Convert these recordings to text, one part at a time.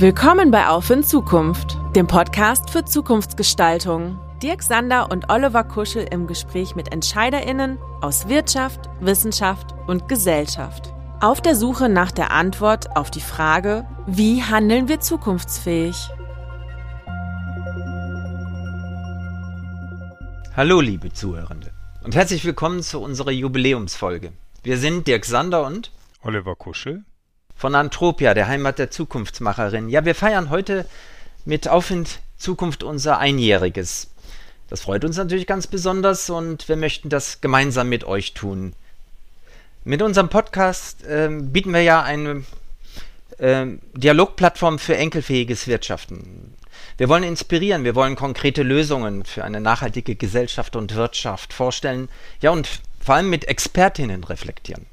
Willkommen bei Auf in Zukunft, dem Podcast für Zukunftsgestaltung. Dirk Sander und Oliver Kuschel im Gespräch mit EntscheiderInnen aus Wirtschaft, Wissenschaft und Gesellschaft. Auf der Suche nach der Antwort auf die Frage, wie handeln wir zukunftsfähig? Hallo, liebe Zuhörende, und herzlich willkommen zu unserer Jubiläumsfolge. Wir sind Dirk Sander und Oliver Kuschel von Antropia, der Heimat der Zukunftsmacherin. Ja, wir feiern heute mit Auf in Zukunft unser Einjähriges. Das freut uns natürlich ganz besonders und wir möchten das gemeinsam mit euch tun. Mit unserem Podcast äh, bieten wir ja eine äh, Dialogplattform für enkelfähiges Wirtschaften. Wir wollen inspirieren, wir wollen konkrete Lösungen für eine nachhaltige Gesellschaft und Wirtschaft vorstellen, ja und vor allem mit Expertinnen reflektieren.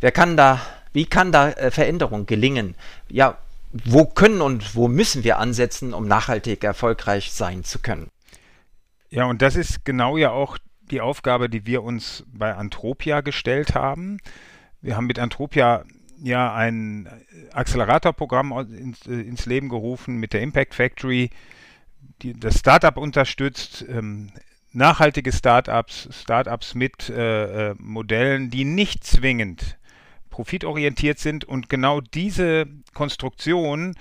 Wer kann da wie kann da äh, Veränderung gelingen? Ja, wo können und wo müssen wir ansetzen, um nachhaltig erfolgreich sein zu können? Ja, und das ist genau ja auch die Aufgabe, die wir uns bei Antropia gestellt haben. Wir haben mit Antropia ja ein Acceleratorprogramm ins, äh, ins Leben gerufen mit der Impact Factory, die das Startup unterstützt, ähm, nachhaltige Startups, Startups mit äh, äh Modellen, die nicht zwingend profitorientiert sind und genau diese Konstruktion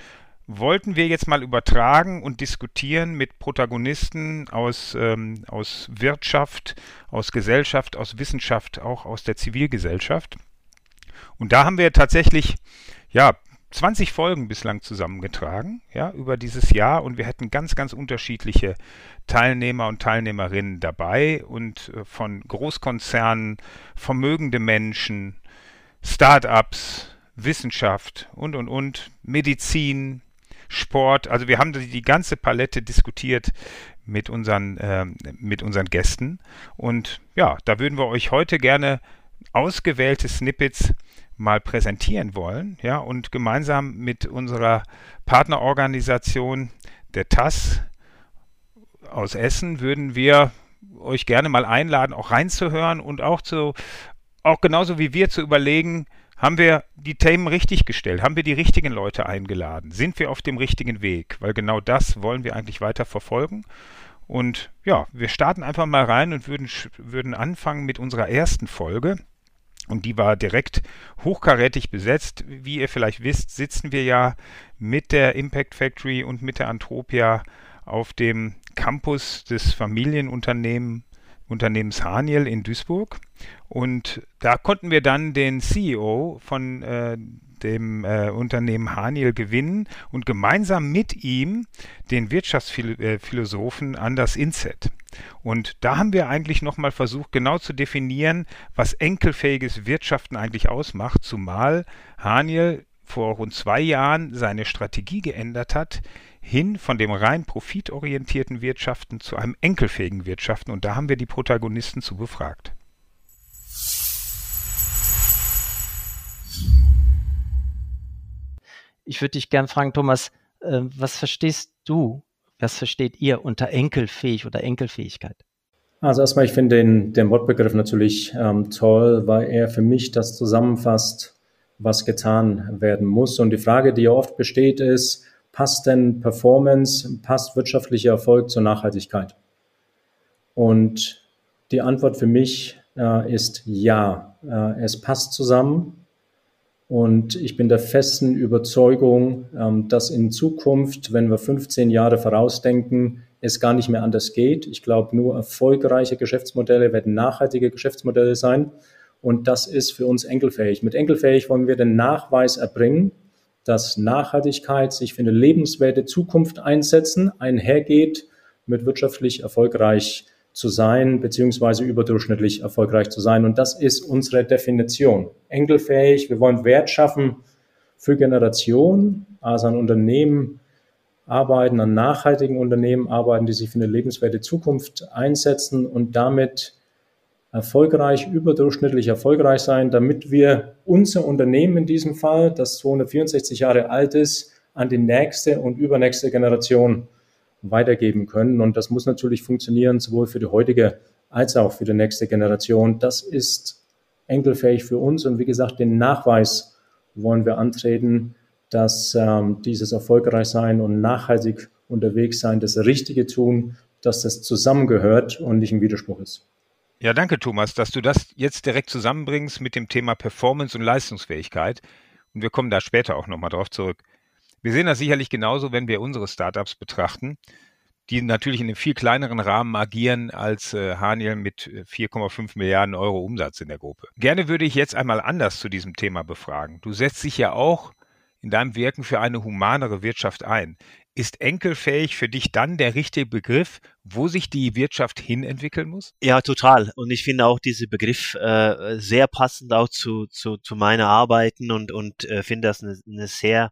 wollten wir jetzt mal übertragen und diskutieren mit Protagonisten aus, ähm, aus Wirtschaft, aus Gesellschaft, aus Wissenschaft, auch aus der Zivilgesellschaft. Und da haben wir tatsächlich, ja, 20 Folgen bislang zusammengetragen, ja, über dieses Jahr und wir hätten ganz, ganz unterschiedliche Teilnehmer und Teilnehmerinnen dabei und äh, von Großkonzernen, vermögende Menschen, Startups, Wissenschaft und, und, und, Medizin, Sport. Also wir haben die ganze Palette diskutiert mit unseren, äh, mit unseren Gästen. Und ja, da würden wir euch heute gerne ausgewählte Snippets mal präsentieren wollen. Ja, und gemeinsam mit unserer Partnerorganisation der TAS aus Essen würden wir euch gerne mal einladen, auch reinzuhören und auch zu auch genauso wie wir zu überlegen, haben wir die Themen richtig gestellt? Haben wir die richtigen Leute eingeladen? Sind wir auf dem richtigen Weg? Weil genau das wollen wir eigentlich weiter verfolgen. Und ja, wir starten einfach mal rein und würden, würden anfangen mit unserer ersten Folge. Und die war direkt hochkarätig besetzt. Wie ihr vielleicht wisst, sitzen wir ja mit der Impact Factory und mit der Antropia auf dem Campus des Familienunternehmens Unternehmens Haniel in Duisburg. Und da konnten wir dann den CEO von äh, dem äh, Unternehmen Haniel gewinnen und gemeinsam mit ihm den Wirtschaftsphilosophen Anders Inset. Und da haben wir eigentlich nochmal versucht, genau zu definieren, was enkelfähiges Wirtschaften eigentlich ausmacht, zumal Haniel vor rund zwei Jahren seine Strategie geändert hat, hin von dem rein profitorientierten Wirtschaften zu einem enkelfähigen Wirtschaften. Und da haben wir die Protagonisten zu befragt. Ich würde dich gern fragen, Thomas, äh, was verstehst du, was versteht ihr unter enkelfähig oder Enkelfähigkeit? Also erstmal, ich finde den, den Wortbegriff natürlich ähm, toll, weil er für mich das zusammenfasst, was getan werden muss. Und die Frage, die ja oft besteht, ist, passt denn Performance, passt wirtschaftlicher Erfolg zur Nachhaltigkeit? Und die Antwort für mich äh, ist ja. Äh, es passt zusammen. Und ich bin der festen Überzeugung, ähm, dass in Zukunft, wenn wir 15 Jahre vorausdenken, es gar nicht mehr anders geht. Ich glaube, nur erfolgreiche Geschäftsmodelle werden nachhaltige Geschäftsmodelle sein. Und das ist für uns enkelfähig. Mit enkelfähig wollen wir den Nachweis erbringen, dass Nachhaltigkeit sich für eine lebenswerte Zukunft einsetzen, einhergeht mit wirtschaftlich erfolgreich zu sein, beziehungsweise überdurchschnittlich erfolgreich zu sein. Und das ist unsere Definition. Enkelfähig, wir wollen Wert schaffen für Generationen, also an Unternehmen arbeiten, an nachhaltigen Unternehmen arbeiten, die sich für eine lebenswerte Zukunft einsetzen und damit erfolgreich, überdurchschnittlich erfolgreich sein, damit wir unser Unternehmen in diesem Fall, das 264 Jahre alt ist, an die nächste und übernächste Generation weitergeben können. Und das muss natürlich funktionieren, sowohl für die heutige als auch für die nächste Generation. Das ist enkelfähig für uns. Und wie gesagt, den Nachweis wollen wir antreten, dass ähm, dieses erfolgreich sein und nachhaltig unterwegs sein, das Richtige tun, dass das zusammengehört und nicht ein Widerspruch ist. Ja, danke Thomas, dass du das jetzt direkt zusammenbringst mit dem Thema Performance und Leistungsfähigkeit. Und wir kommen da später auch nochmal drauf zurück. Wir sehen das sicherlich genauso, wenn wir unsere Startups betrachten, die natürlich in einem viel kleineren Rahmen agieren als äh, Haniel mit 4,5 äh, Milliarden Euro Umsatz in der Gruppe. Gerne würde ich jetzt einmal anders zu diesem Thema befragen. Du setzt dich ja auch in deinem Wirken für eine humanere Wirtschaft ein. Ist enkelfähig für dich dann der richtige Begriff, wo sich die Wirtschaft hin entwickeln muss? Ja, total. Und ich finde auch diesen Begriff äh, sehr passend auch zu, zu, zu meiner Arbeiten und, und äh, finde das eine, eine sehr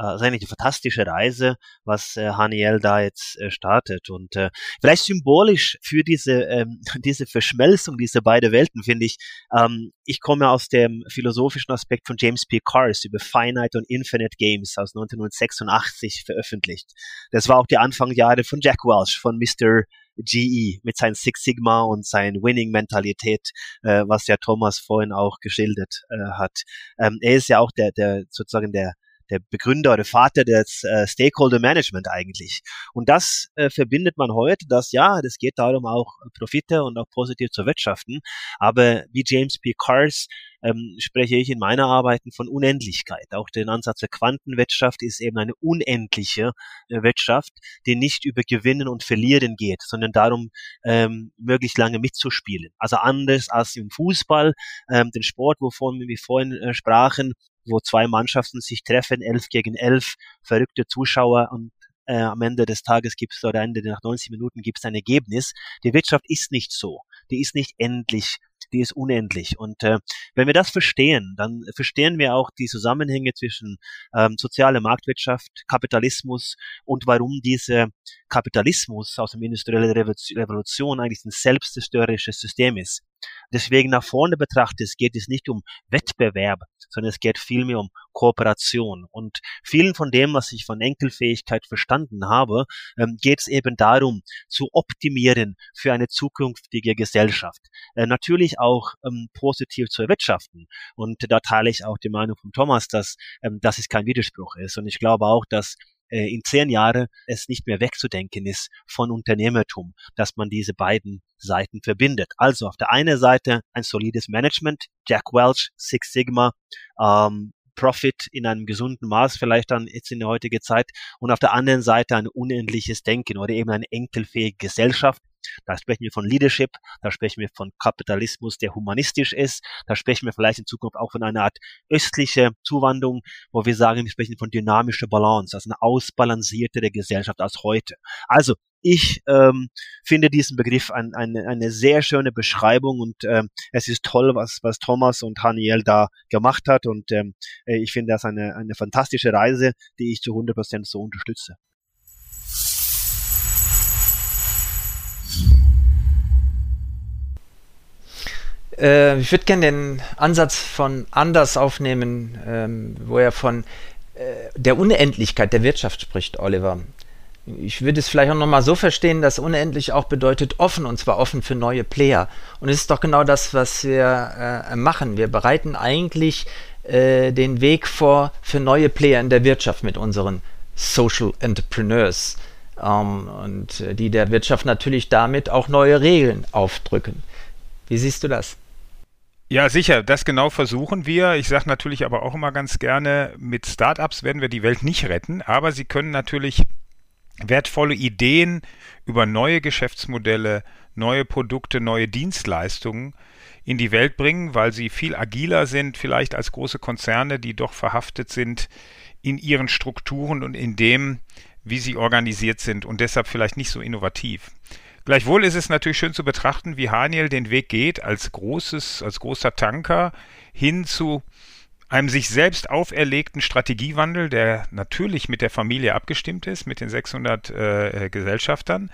äh, ist eigentlich eine fantastische Reise, was äh, Haniel da jetzt äh, startet. Und äh, vielleicht symbolisch für diese, ähm, diese Verschmelzung dieser beiden Welten, finde ich, ähm, ich komme aus dem philosophischen Aspekt von James P. Cars über Finite und Infinite Games aus 1986 veröffentlicht. Das war auch die Anfangsjahre von Jack Welch, von Mr. GE mit seinem Six Sigma und seiner Winning-Mentalität, äh, was ja Thomas vorhin auch geschildert äh, hat. Ähm, er ist ja auch der, der sozusagen der der Begründer oder Vater des äh, Stakeholder Management eigentlich. Und das äh, verbindet man heute, dass ja, das geht darum auch Profite und auch positiv zu wirtschaften. Aber wie James P. Cars ähm, spreche ich in meiner Arbeiten von Unendlichkeit. Auch den Ansatz der Quantenwirtschaft ist eben eine unendliche äh, Wirtschaft, die nicht über Gewinnen und Verlieren geht, sondern darum, ähm, möglichst lange mitzuspielen. Also anders als im Fußball, ähm, den Sport, wovon wir vorhin äh, sprachen, wo zwei Mannschaften sich treffen, elf gegen elf, verrückte Zuschauer und äh, am Ende des Tages gibt es oder Ende nach 90 Minuten gibt es ein Ergebnis. Die Wirtschaft ist nicht so. Die ist nicht endlich die ist unendlich. Und äh, wenn wir das verstehen, dann verstehen wir auch die Zusammenhänge zwischen ähm, soziale Marktwirtschaft, Kapitalismus und warum dieser Kapitalismus aus der industriellen Revolution eigentlich ein selbstzerstörerisches System ist. Deswegen nach vorne betrachtet geht es nicht um Wettbewerb, sondern es geht vielmehr um Kooperation. Und vielen von dem, was ich von Enkelfähigkeit verstanden habe, ähm, geht es eben darum, zu optimieren für eine zukünftige Gesellschaft. Äh, natürlich auch ähm, positiv zu erwirtschaften. Und da teile ich auch die Meinung von Thomas, dass ähm, das ist kein Widerspruch ist. Und ich glaube auch, dass äh, in zehn Jahren es nicht mehr wegzudenken ist von Unternehmertum, dass man diese beiden Seiten verbindet. Also auf der einen Seite ein solides Management, Jack Welch, Six Sigma, ähm, Profit in einem gesunden Maß vielleicht dann jetzt in der heutigen Zeit und auf der anderen Seite ein unendliches Denken oder eben eine enkelfähige Gesellschaft, da sprechen wir von Leadership, da sprechen wir von Kapitalismus, der humanistisch ist, da sprechen wir vielleicht in Zukunft auch von einer Art östliche Zuwanderung, wo wir sagen, wir sprechen von dynamischer Balance, also eine ausbalanciertere Gesellschaft als heute. Also ich ähm, finde diesen Begriff ein, eine, eine sehr schöne Beschreibung und ähm, es ist toll, was, was Thomas und Haniel da gemacht hat und ähm, ich finde das eine, eine fantastische Reise, die ich zu 100% so unterstütze. Äh, ich würde gerne den Ansatz von Anders aufnehmen, ähm, wo er von äh, der Unendlichkeit der Wirtschaft spricht, Oliver. Ich würde es vielleicht auch nochmal so verstehen, dass unendlich auch bedeutet offen und zwar offen für neue Player. Und es ist doch genau das, was wir äh, machen. Wir bereiten eigentlich äh, den Weg vor für neue Player in der Wirtschaft mit unseren Social Entrepreneurs. Ähm, und äh, die der Wirtschaft natürlich damit auch neue Regeln aufdrücken. Wie siehst du das? Ja, sicher, das genau versuchen wir. Ich sage natürlich aber auch immer ganz gerne, mit Startups werden wir die Welt nicht retten, aber sie können natürlich wertvolle Ideen über neue Geschäftsmodelle, neue Produkte, neue Dienstleistungen in die Welt bringen, weil sie viel agiler sind, vielleicht als große Konzerne, die doch verhaftet sind in ihren Strukturen und in dem, wie sie organisiert sind und deshalb vielleicht nicht so innovativ. Gleichwohl ist es natürlich schön zu betrachten, wie Haniel den Weg geht als großes, als großer Tanker hin zu einem sich selbst auferlegten Strategiewandel, der natürlich mit der Familie abgestimmt ist, mit den 600 äh, Gesellschaftern.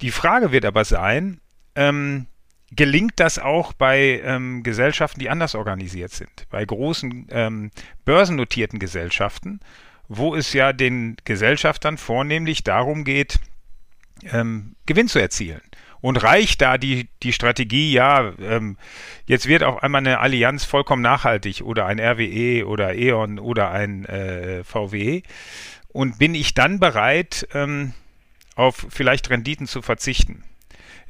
Die Frage wird aber sein, ähm, gelingt das auch bei ähm, Gesellschaften, die anders organisiert sind, bei großen ähm, börsennotierten Gesellschaften, wo es ja den Gesellschaftern vornehmlich darum geht, ähm, Gewinn zu erzielen. Und reicht da die, die Strategie, ja, ähm, jetzt wird auch einmal eine Allianz vollkommen nachhaltig oder ein RWE oder E.ON oder ein äh, VW? Und bin ich dann bereit, ähm, auf vielleicht Renditen zu verzichten?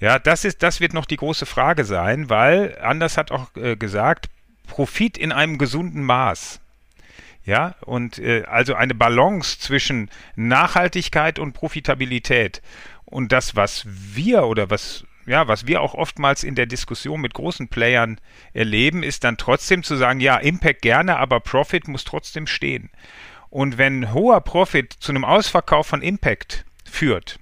Ja, das ist, das wird noch die große Frage sein, weil Anders hat auch äh, gesagt, Profit in einem gesunden Maß. Ja, und äh, also eine Balance zwischen Nachhaltigkeit und Profitabilität. Und das, was wir oder was, ja, was wir auch oftmals in der Diskussion mit großen Playern erleben, ist dann trotzdem zu sagen, ja, Impact gerne, aber Profit muss trotzdem stehen. Und wenn hoher Profit zu einem Ausverkauf von Impact führt,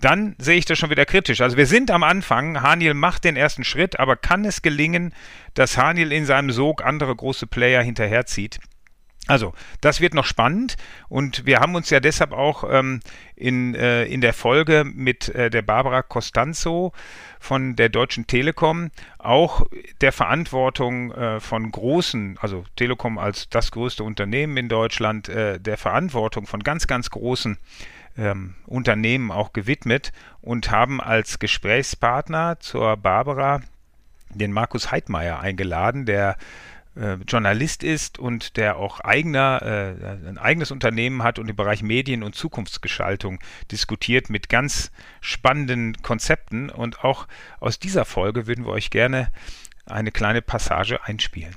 dann sehe ich das schon wieder kritisch. Also wir sind am Anfang, Haniel macht den ersten Schritt, aber kann es gelingen, dass Haniel in seinem Sog andere große Player hinterherzieht? Also, das wird noch spannend und wir haben uns ja deshalb auch ähm, in, äh, in der Folge mit äh, der Barbara Costanzo von der Deutschen Telekom auch der Verantwortung äh, von großen, also Telekom als das größte Unternehmen in Deutschland, äh, der Verantwortung von ganz, ganz großen ähm, Unternehmen auch gewidmet und haben als Gesprächspartner zur Barbara den Markus Heidmeier eingeladen, der äh, Journalist ist und der auch eigener, äh, ein eigenes Unternehmen hat und im Bereich Medien und Zukunftsgestaltung diskutiert mit ganz spannenden Konzepten. Und auch aus dieser Folge würden wir euch gerne eine kleine Passage einspielen.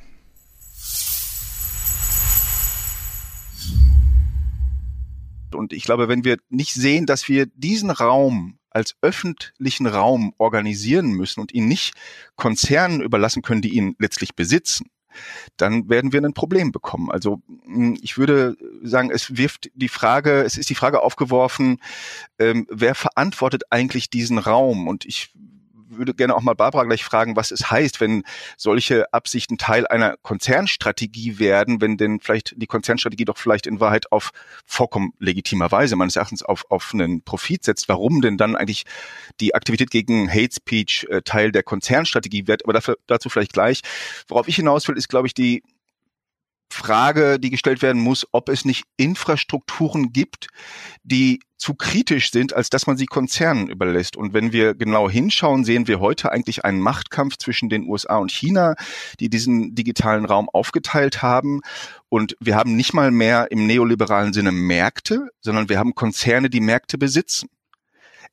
Und ich glaube, wenn wir nicht sehen, dass wir diesen Raum als öffentlichen Raum organisieren müssen und ihn nicht Konzernen überlassen können, die ihn letztlich besitzen, dann werden wir ein Problem bekommen. Also ich würde sagen, es wirft die Frage, es ist die Frage aufgeworfen, ähm, wer verantwortet eigentlich diesen Raum? Und ich würde gerne auch mal Barbara gleich fragen, was es heißt, wenn solche Absichten Teil einer Konzernstrategie werden, wenn denn vielleicht die Konzernstrategie doch vielleicht in Wahrheit auf vollkommen legitimer Weise meines Erachtens auf, auf einen Profit setzt. Warum denn dann eigentlich die Aktivität gegen Hate Speech äh, Teil der Konzernstrategie wird? Aber dafür, dazu vielleicht gleich. Worauf ich hinaus will, ist, glaube ich, die Frage, die gestellt werden muss, ob es nicht Infrastrukturen gibt, die zu kritisch sind, als dass man sie Konzernen überlässt. Und wenn wir genau hinschauen, sehen wir heute eigentlich einen Machtkampf zwischen den USA und China, die diesen digitalen Raum aufgeteilt haben. Und wir haben nicht mal mehr im neoliberalen Sinne Märkte, sondern wir haben Konzerne, die Märkte besitzen.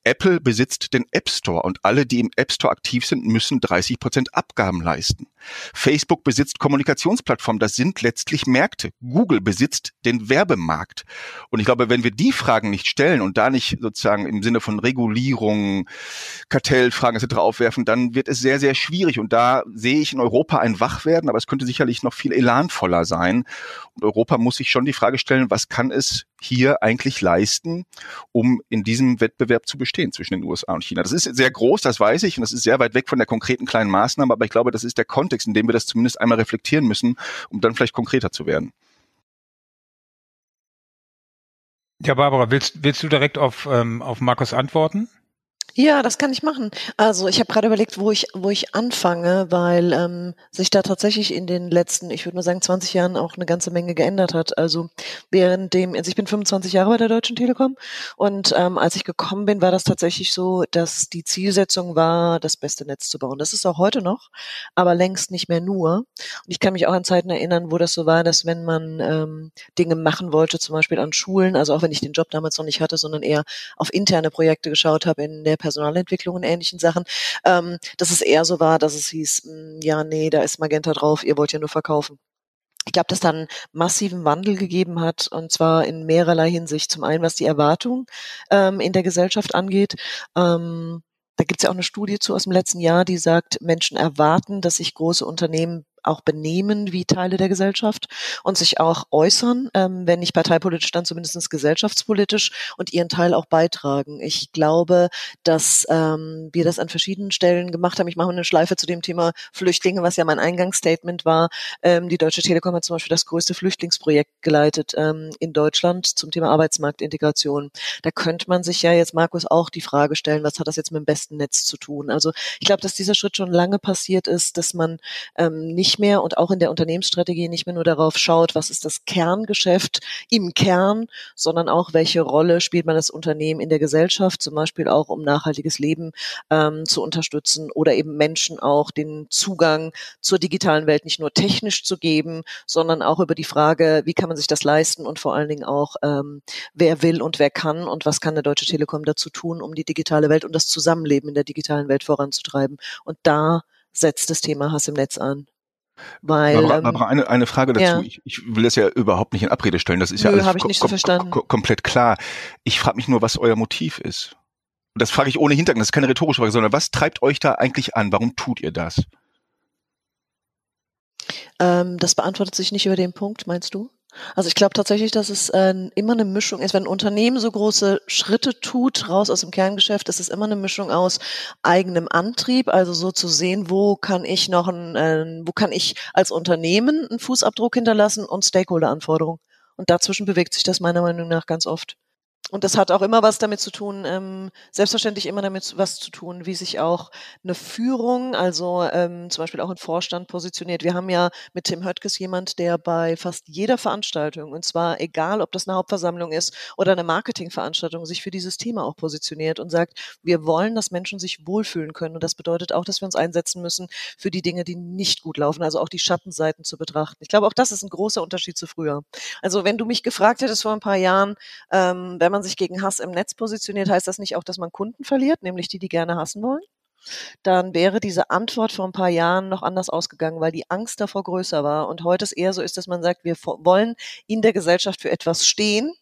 Apple besitzt den App Store und alle, die im App Store aktiv sind, müssen 30 Prozent Abgaben leisten. Facebook besitzt Kommunikationsplattformen, das sind letztlich Märkte. Google besitzt den Werbemarkt. Und ich glaube, wenn wir die Fragen nicht stellen und da nicht sozusagen im Sinne von Regulierung, Kartellfragen etc. aufwerfen, dann wird es sehr, sehr schwierig. Und da sehe ich in Europa ein Wachwerden, aber es könnte sicherlich noch viel elanvoller sein. Und Europa muss sich schon die Frage stellen, was kann es hier eigentlich leisten, um in diesem Wettbewerb zu bestehen zwischen den USA und China. Das ist sehr groß, das weiß ich, und das ist sehr weit weg von der konkreten kleinen Maßnahme, aber ich glaube, das ist der Kontext, in dem wir das zumindest einmal reflektieren müssen, um dann vielleicht konkreter zu werden. Ja, Barbara, willst, willst du direkt auf, ähm, auf Markus antworten? Ja, das kann ich machen. Also ich habe gerade überlegt, wo ich, wo ich anfange, weil ähm, sich da tatsächlich in den letzten, ich würde mal sagen, 20 Jahren auch eine ganze Menge geändert hat. Also während dem, also ich bin 25 Jahre bei der Deutschen Telekom und ähm, als ich gekommen bin, war das tatsächlich so, dass die Zielsetzung war, das beste Netz zu bauen. Das ist auch heute noch, aber längst nicht mehr nur. Und ich kann mich auch an Zeiten erinnern, wo das so war, dass wenn man ähm, Dinge machen wollte, zum Beispiel an Schulen, also auch wenn ich den Job damals noch nicht hatte, sondern eher auf interne Projekte geschaut habe in der Personalentwicklung und ähnlichen Sachen, ähm, dass es eher so war, dass es hieß, mh, hm, ja, nee, da ist Magenta drauf, ihr wollt ja nur verkaufen. Ich glaube, dass da einen massiven Wandel gegeben hat, und zwar in mehrerlei Hinsicht. Zum einen, was die Erwartung ähm, in der Gesellschaft angeht. Ähm, da gibt es ja auch eine Studie zu aus dem letzten Jahr, die sagt, Menschen erwarten, dass sich große Unternehmen auch benehmen wie Teile der Gesellschaft und sich auch äußern, ähm, wenn nicht parteipolitisch, dann zumindest gesellschaftspolitisch und ihren Teil auch beitragen. Ich glaube, dass ähm, wir das an verschiedenen Stellen gemacht haben. Ich mache eine Schleife zu dem Thema Flüchtlinge, was ja mein Eingangsstatement war. Ähm, die Deutsche Telekom hat zum Beispiel das größte Flüchtlingsprojekt geleitet ähm, in Deutschland zum Thema Arbeitsmarktintegration. Da könnte man sich ja jetzt, Markus, auch die Frage stellen, was hat das jetzt mit dem besten Netz zu tun? Also ich glaube, dass dieser Schritt schon lange passiert ist, dass man ähm, nicht nicht mehr und auch in der Unternehmensstrategie nicht mehr nur darauf schaut, was ist das Kerngeschäft im Kern, sondern auch, welche Rolle spielt man das Unternehmen in der Gesellschaft, zum Beispiel auch um nachhaltiges Leben ähm, zu unterstützen oder eben Menschen auch den Zugang zur digitalen Welt nicht nur technisch zu geben, sondern auch über die Frage, wie kann man sich das leisten und vor allen Dingen auch, ähm, wer will und wer kann und was kann der Deutsche Telekom dazu tun, um die digitale Welt und das Zusammenleben in der digitalen Welt voranzutreiben. Und da setzt das Thema Hass im Netz an. Weil, Barbara, ähm, Barbara eine, eine Frage dazu. ja. Ich, ich will das ja überhaupt nicht in Abrede stellen. Das ist ja Nö, alles hab ich nicht so verstanden. ko komplett klar. Ich frage mich nur, was euer Motiv ist. Und das frage ich ohne Hintergrund. Das ist keine rhetorische Frage, sondern was treibt euch da eigentlich an? Warum tut ihr das? Ähm, das beantwortet sich nicht über den Punkt, meinst du? Also ich glaube tatsächlich, dass es äh, immer eine Mischung ist. Wenn ein Unternehmen so große Schritte tut, raus aus dem Kerngeschäft, ist es immer eine Mischung aus eigenem Antrieb, also so zu sehen, wo kann ich noch ein, äh, wo kann ich als Unternehmen einen Fußabdruck hinterlassen und Stakeholder-Anforderungen. Und dazwischen bewegt sich das meiner Meinung nach ganz oft. Und das hat auch immer was damit zu tun, ähm, selbstverständlich immer damit was zu tun, wie sich auch eine Führung, also ähm, zum Beispiel auch ein Vorstand positioniert. Wir haben ja mit Tim Höttges jemand, der bei fast jeder Veranstaltung, und zwar egal, ob das eine Hauptversammlung ist oder eine Marketingveranstaltung, sich für dieses Thema auch positioniert und sagt, wir wollen, dass Menschen sich wohlfühlen können. Und das bedeutet auch, dass wir uns einsetzen müssen für die Dinge, die nicht gut laufen, also auch die Schattenseiten zu betrachten. Ich glaube, auch das ist ein großer Unterschied zu früher. Also wenn du mich gefragt hättest vor ein paar Jahren, ähm, wenn man sich gegen Hass im Netz positioniert, heißt das nicht auch, dass man Kunden verliert, nämlich die, die gerne hassen wollen? Dann wäre diese Antwort vor ein paar Jahren noch anders ausgegangen, weil die Angst davor größer war. Und heute es eher so ist, dass man sagt, wir wollen in der Gesellschaft für etwas stehen.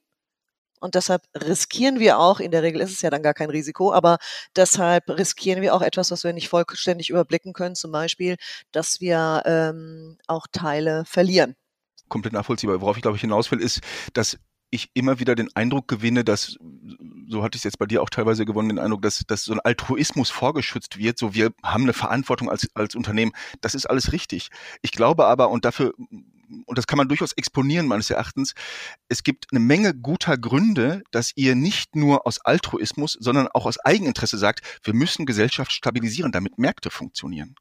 Und deshalb riskieren wir auch, in der Regel ist es ja dann gar kein Risiko, aber deshalb riskieren wir auch etwas, was wir nicht vollständig überblicken können, zum Beispiel, dass wir ähm, auch Teile verlieren. Komplett nachvollziehbar. Worauf ich glaube ich hinaus will, ist, dass ich immer wieder den Eindruck gewinne, dass, so hatte ich es jetzt bei dir auch teilweise gewonnen, den Eindruck, dass, dass so ein Altruismus vorgeschützt wird, so wir haben eine Verantwortung als, als Unternehmen. Das ist alles richtig. Ich glaube aber, und dafür, und das kann man durchaus exponieren meines Erachtens, es gibt eine Menge guter Gründe, dass ihr nicht nur aus Altruismus, sondern auch aus Eigeninteresse sagt, wir müssen Gesellschaft stabilisieren, damit Märkte funktionieren.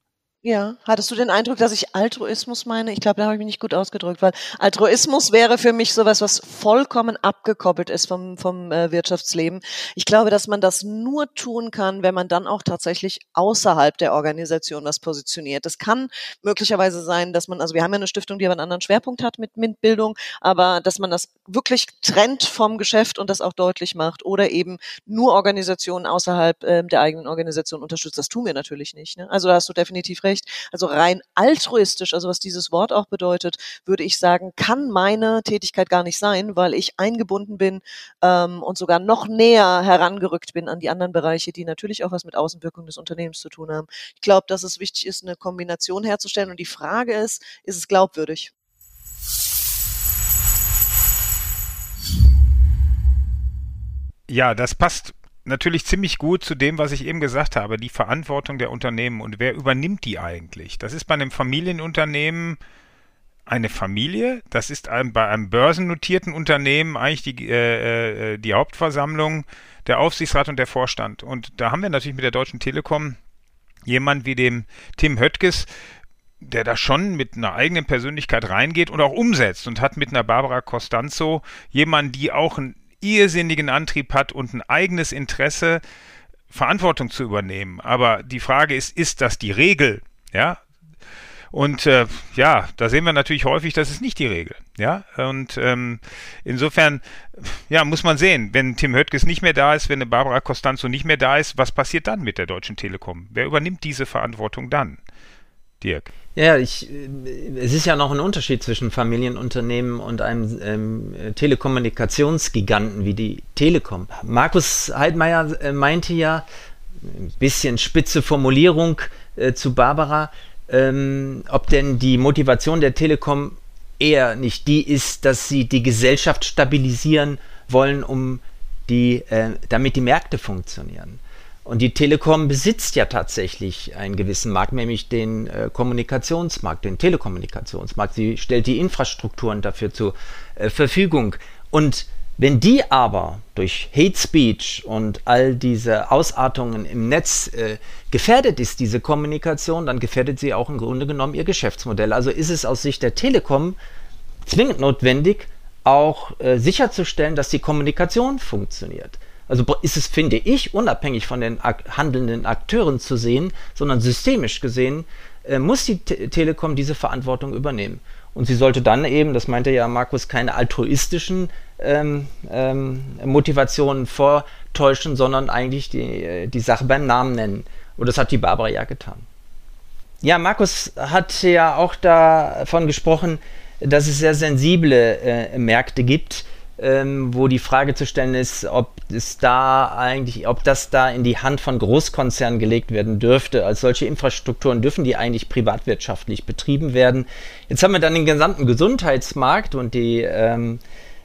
Ja, hattest du den Eindruck, dass ich Altruismus meine? Ich glaube, da habe ich mich nicht gut ausgedrückt, weil Altruismus wäre für mich sowas, was vollkommen abgekoppelt ist vom, vom äh, Wirtschaftsleben. Ich glaube, dass man das nur tun kann, wenn man dann auch tatsächlich außerhalb der Organisation was positioniert. Das kann möglicherweise sein, dass man, also wir haben ja eine Stiftung, die aber einen anderen Schwerpunkt hat mit MINT-Bildung, aber dass man das wirklich trennt vom Geschäft und das auch deutlich macht oder eben nur Organisationen außerhalb äh, der eigenen Organisation unterstützt. Das tun wir natürlich nicht. Ne? Also da hast du definitiv recht. Also rein altruistisch, also was dieses Wort auch bedeutet, würde ich sagen, kann meine Tätigkeit gar nicht sein, weil ich eingebunden bin ähm, und sogar noch näher herangerückt bin an die anderen Bereiche, die natürlich auch was mit Außenwirkung des Unternehmens zu tun haben. Ich glaube, dass es wichtig ist, eine Kombination herzustellen. Und die Frage ist, ist es glaubwürdig? Ja, das passt natürlich ziemlich gut zu dem, was ich eben gesagt habe, die Verantwortung der Unternehmen und wer übernimmt die eigentlich? Das ist bei einem Familienunternehmen eine Familie, das ist ein, bei einem börsennotierten Unternehmen eigentlich die, äh, äh, die Hauptversammlung, der Aufsichtsrat und der Vorstand. Und da haben wir natürlich mit der Deutschen Telekom jemand wie dem Tim Höttges, der da schon mit einer eigenen Persönlichkeit reingeht und auch umsetzt und hat mit einer Barbara Costanzo jemanden, die auch ein irrsinnigen Antrieb hat und ein eigenes Interesse, Verantwortung zu übernehmen. Aber die Frage ist, ist das die Regel? Ja. Und äh, ja, da sehen wir natürlich häufig, das ist nicht die Regel. Ja. Und ähm, insofern, ja, muss man sehen, wenn Tim Höttges nicht mehr da ist, wenn eine Barbara Costanzo nicht mehr da ist, was passiert dann mit der Deutschen Telekom? Wer übernimmt diese Verantwortung dann? Dirk. Ja, ich, es ist ja noch ein Unterschied zwischen Familienunternehmen und einem ähm, Telekommunikationsgiganten wie die Telekom. Markus Heidmeier äh, meinte ja, ein bisschen spitze Formulierung äh, zu Barbara, ähm, ob denn die Motivation der Telekom eher nicht die ist, dass sie die Gesellschaft stabilisieren wollen, um die, äh, damit die Märkte funktionieren. Und die Telekom besitzt ja tatsächlich einen gewissen Markt, nämlich den äh, Kommunikationsmarkt, den Telekommunikationsmarkt. Sie stellt die Infrastrukturen dafür zur äh, Verfügung. Und Wenn die aber durch Hate Speech und all diese Ausartungen im Netz äh, gefährdet ist, diese Kommunikation, dann gefährdet sie auch im Grunde genommen ihr Geschäftsmodell. Also ist es aus Sicht der Telekom zwingend notwendig, auch äh, sicherzustellen, dass die Kommunikation funktioniert. Also ist es, finde ich, unabhängig von den ak handelnden Akteuren zu sehen, sondern systemisch gesehen, äh, muss die Te Telekom diese Verantwortung übernehmen. Und sie sollte dann eben, das meinte ja Markus, keine altruistischen ähm, ähm, Motivationen vortäuschen, sondern eigentlich die, äh, die Sache beim Namen nennen. Und das hat die Barbara ja getan. Ja, Markus hat ja auch davon gesprochen, dass es sehr sensible äh, Märkte gibt, ähm, wo die Frage zu stellen ist, ob es da eigentlich, ob das da in die Hand von Großkonzernen gelegt werden dürfte. Als solche Infrastrukturen dürfen die eigentlich privatwirtschaftlich betrieben werden. Jetzt haben wir dann den gesamten Gesundheitsmarkt und die ähm,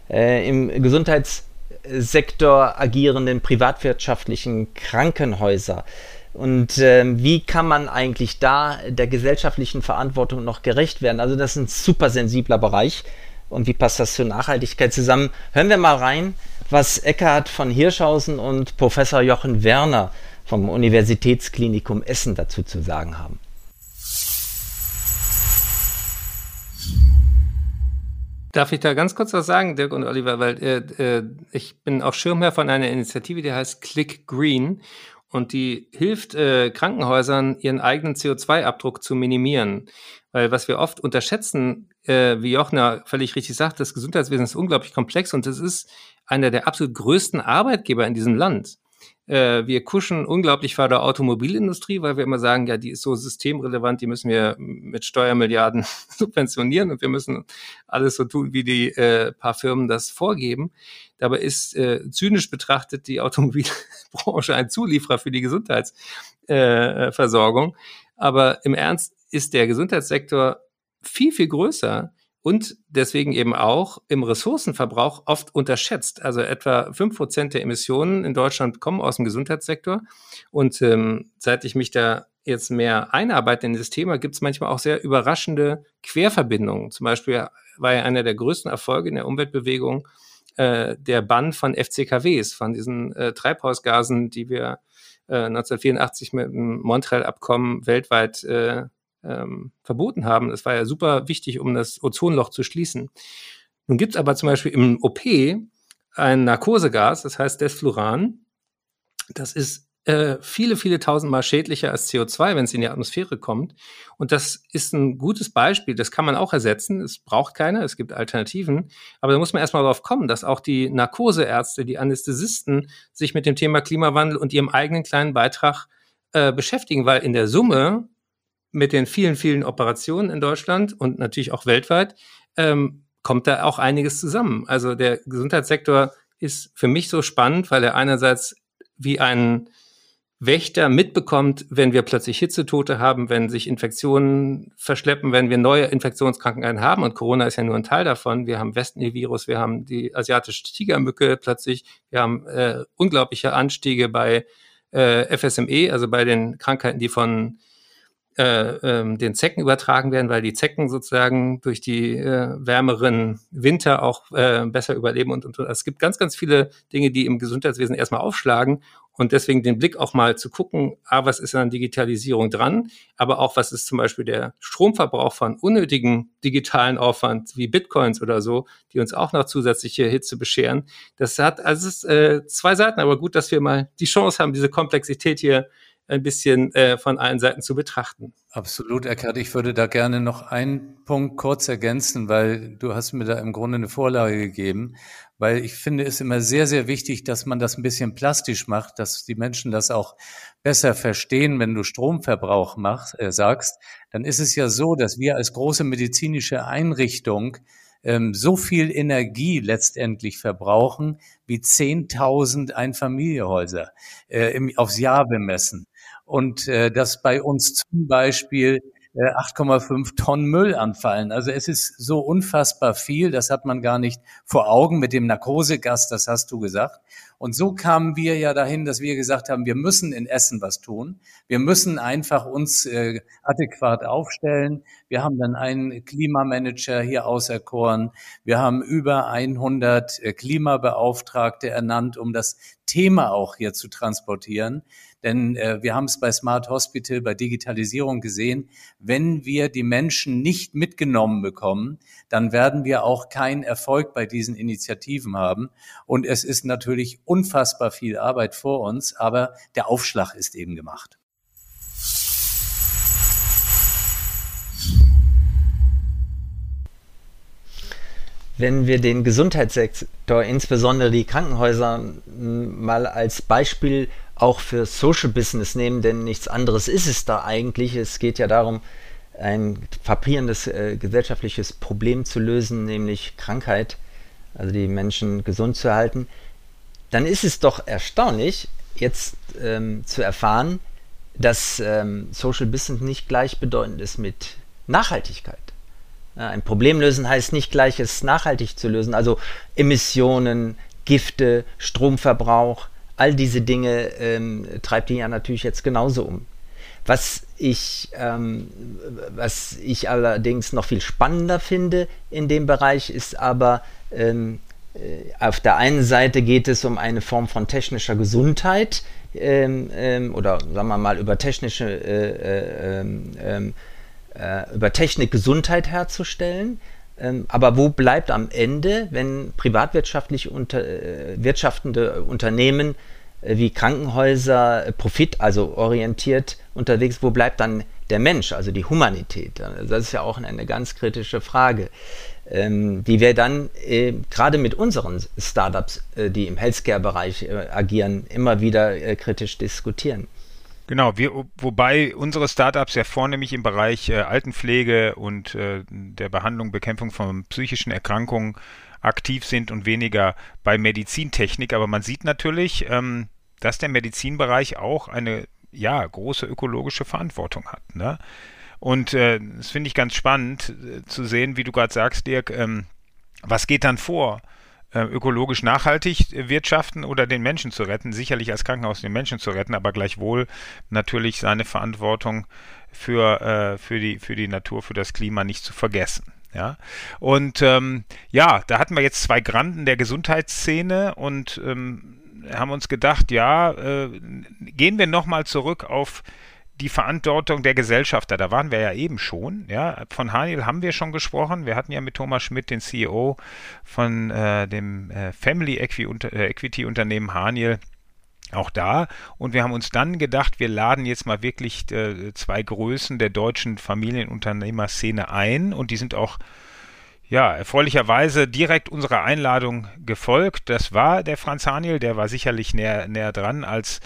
äh, im Gesundheitssektor agierenden privatwirtschaftlichen Krankenhäuser. Und äh, wie kann man eigentlich da der gesellschaftlichen Verantwortung noch gerecht werden? Also das ist ein super sensibler Bereich und wie passt das zur Nachhaltigkeit zusammen? Hören wir mal rein, was Eckhard von Hirschhausen und Professor Jochen Werner vom Universitätsklinikum Essen dazu zu sagen haben. Darf ich da ganz kurz was sagen, Dirk und Oliver, weil äh, äh, ich bin auch Schirmherr von einer Initiative, die heißt Click Green und die hilft äh, Krankenhäusern, ihren eigenen CO2-Abdruck zu minimieren. Weil was wir oft unterschätzen, äh, wie Jochner völlig richtig sagt, das Gesundheitswesen ist unglaublich komplex und es ist einer der absolut größten Arbeitgeber in diesem Land. Äh, wir kuschen unglaublich vor der Automobilindustrie, weil wir immer sagen, ja, die ist so systemrelevant, die müssen wir mit Steuermilliarden subventionieren und wir müssen alles so tun, wie die äh, paar Firmen das vorgeben. Dabei ist äh, zynisch betrachtet die Automobilbranche ein Zulieferer für die Gesundheitsversorgung. Äh, Aber im Ernst ist der Gesundheitssektor viel, viel größer und deswegen eben auch im Ressourcenverbrauch oft unterschätzt. Also etwa fünf Prozent der Emissionen in Deutschland kommen aus dem Gesundheitssektor. Und ähm, seit ich mich da jetzt mehr einarbeite in dieses Thema, gibt es manchmal auch sehr überraschende Querverbindungen. Zum Beispiel war ja einer der größten Erfolge in der Umweltbewegung äh, der Bann von FCKWs, von diesen äh, Treibhausgasen, die wir äh, 1984 mit dem Montreal-Abkommen weltweit äh, ähm, verboten haben. Das war ja super wichtig, um das Ozonloch zu schließen. Nun gibt es aber zum Beispiel im OP ein Narkosegas, das heißt Desfluran. Das ist äh, viele, viele tausendmal schädlicher als CO2, wenn es in die Atmosphäre kommt. Und das ist ein gutes Beispiel. Das kann man auch ersetzen. Es braucht keine, es gibt Alternativen. Aber da muss man erstmal darauf kommen, dass auch die Narkoseärzte, die Anästhesisten sich mit dem Thema Klimawandel und ihrem eigenen kleinen Beitrag äh, beschäftigen, weil in der Summe mit den vielen, vielen Operationen in Deutschland und natürlich auch weltweit, ähm, kommt da auch einiges zusammen. Also der Gesundheitssektor ist für mich so spannend, weil er einerseits wie ein Wächter mitbekommt, wenn wir plötzlich Hitzetote haben, wenn sich Infektionen verschleppen, wenn wir neue Infektionskrankheiten haben. Und Corona ist ja nur ein Teil davon. Wir haben Westnil-Virus, wir haben die asiatische Tigermücke plötzlich, wir haben äh, unglaubliche Anstiege bei äh, FSME, also bei den Krankheiten, die von äh, ähm, den Zecken übertragen werden, weil die Zecken sozusagen durch die äh, wärmeren Winter auch äh, besser überleben und, und, und es gibt ganz, ganz viele Dinge, die im Gesundheitswesen erstmal aufschlagen und deswegen den Blick auch mal zu gucken, ah, was ist an Digitalisierung dran, aber auch was ist zum Beispiel der Stromverbrauch von unnötigen digitalen Aufwand wie Bitcoins oder so, die uns auch noch zusätzliche Hitze bescheren. Das hat also es ist, äh, zwei Seiten, aber gut, dass wir mal die Chance haben, diese Komplexität hier ein bisschen äh, von allen Seiten zu betrachten. Absolut, Eckhard. Ich würde da gerne noch einen Punkt kurz ergänzen, weil du hast mir da im Grunde eine Vorlage gegeben, weil ich finde es immer sehr, sehr wichtig, dass man das ein bisschen plastisch macht, dass die Menschen das auch besser verstehen, wenn du Stromverbrauch machst, äh, sagst, dann ist es ja so, dass wir als große medizinische Einrichtung ähm, so viel Energie letztendlich verbrauchen wie 10.000 Einfamilienhäuser äh, im, aufs Jahr bemessen und äh, dass bei uns zum Beispiel 8,5 Tonnen Müll anfallen. Also es ist so unfassbar viel, das hat man gar nicht vor Augen mit dem Narkosegas, das hast du gesagt. Und so kamen wir ja dahin, dass wir gesagt haben, wir müssen in Essen was tun. Wir müssen einfach uns äh, adäquat aufstellen. Wir haben dann einen Klimamanager hier auserkoren. Wir haben über 100 äh, Klimabeauftragte ernannt, um das Thema auch hier zu transportieren. Denn äh, wir haben es bei Smart Hospital, bei Digitalisierung gesehen, wenn wir die Menschen nicht mitgenommen bekommen, dann werden wir auch keinen Erfolg bei diesen Initiativen haben. Und es ist natürlich unfassbar viel Arbeit vor uns, aber der Aufschlag ist eben gemacht. wenn wir den Gesundheitssektor, insbesondere die Krankenhäuser, mal als Beispiel auch für Social Business nehmen, denn nichts anderes ist es da eigentlich. Es geht ja darum, ein frappierendes äh, gesellschaftliches Problem zu lösen, nämlich Krankheit, also die Menschen gesund zu halten. Dann ist es doch erstaunlich, jetzt ähm, zu erfahren, dass ähm, Social Business nicht gleichbedeutend ist mit Nachhaltigkeit. Ja, ein Problem lösen heißt nicht gleich, es nachhaltig zu lösen. Also Emissionen, Gifte, Stromverbrauch, all diese Dinge ähm, treibt ihn ja natürlich jetzt genauso um. Was ich, ähm, was ich allerdings noch viel spannender finde in dem Bereich ist aber, ähm, äh, auf der einen Seite geht es um eine Form von technischer Gesundheit ähm, ähm, oder sagen wir mal über technische äh, äh, ähm, ähm, äh, über Technik Gesundheit herzustellen. Ähm, aber wo bleibt am Ende, wenn privatwirtschaftlich unter, äh, wirtschaftende Unternehmen äh, wie Krankenhäuser äh, Profit, also orientiert unterwegs, wo bleibt dann der Mensch, also die Humanität? Das ist ja auch eine ganz kritische Frage, ähm, die wir dann äh, gerade mit unseren Startups, äh, die im Healthcare-Bereich äh, agieren, immer wieder äh, kritisch diskutieren. Genau, wir, wobei unsere Startups ja vornehmlich im Bereich äh, Altenpflege und äh, der Behandlung, Bekämpfung von psychischen Erkrankungen aktiv sind und weniger bei Medizintechnik. Aber man sieht natürlich, ähm, dass der Medizinbereich auch eine ja, große ökologische Verantwortung hat. Ne? Und äh, das finde ich ganz spannend äh, zu sehen, wie du gerade sagst, Dirk, ähm, was geht dann vor? Äh, ökologisch nachhaltig wirtschaften oder den Menschen zu retten, sicherlich als Krankenhaus den Menschen zu retten, aber gleichwohl natürlich seine Verantwortung für, äh, für, die, für die Natur, für das Klima nicht zu vergessen. Ja, und ähm, ja, da hatten wir jetzt zwei Granden der Gesundheitsszene und ähm, haben uns gedacht, ja, äh, gehen wir nochmal zurück auf die Verantwortung der Gesellschafter, da waren wir ja eben schon. Ja, von Haniel haben wir schon gesprochen. Wir hatten ja mit Thomas Schmidt, den CEO von äh, dem äh, Family äh, Equity Unternehmen Haniel, auch da. Und wir haben uns dann gedacht, wir laden jetzt mal wirklich äh, zwei Größen der deutschen Familienunternehmerszene ein und die sind auch ja, erfreulicherweise direkt unserer Einladung gefolgt. Das war der Franz Haniel, der war sicherlich näher, näher dran als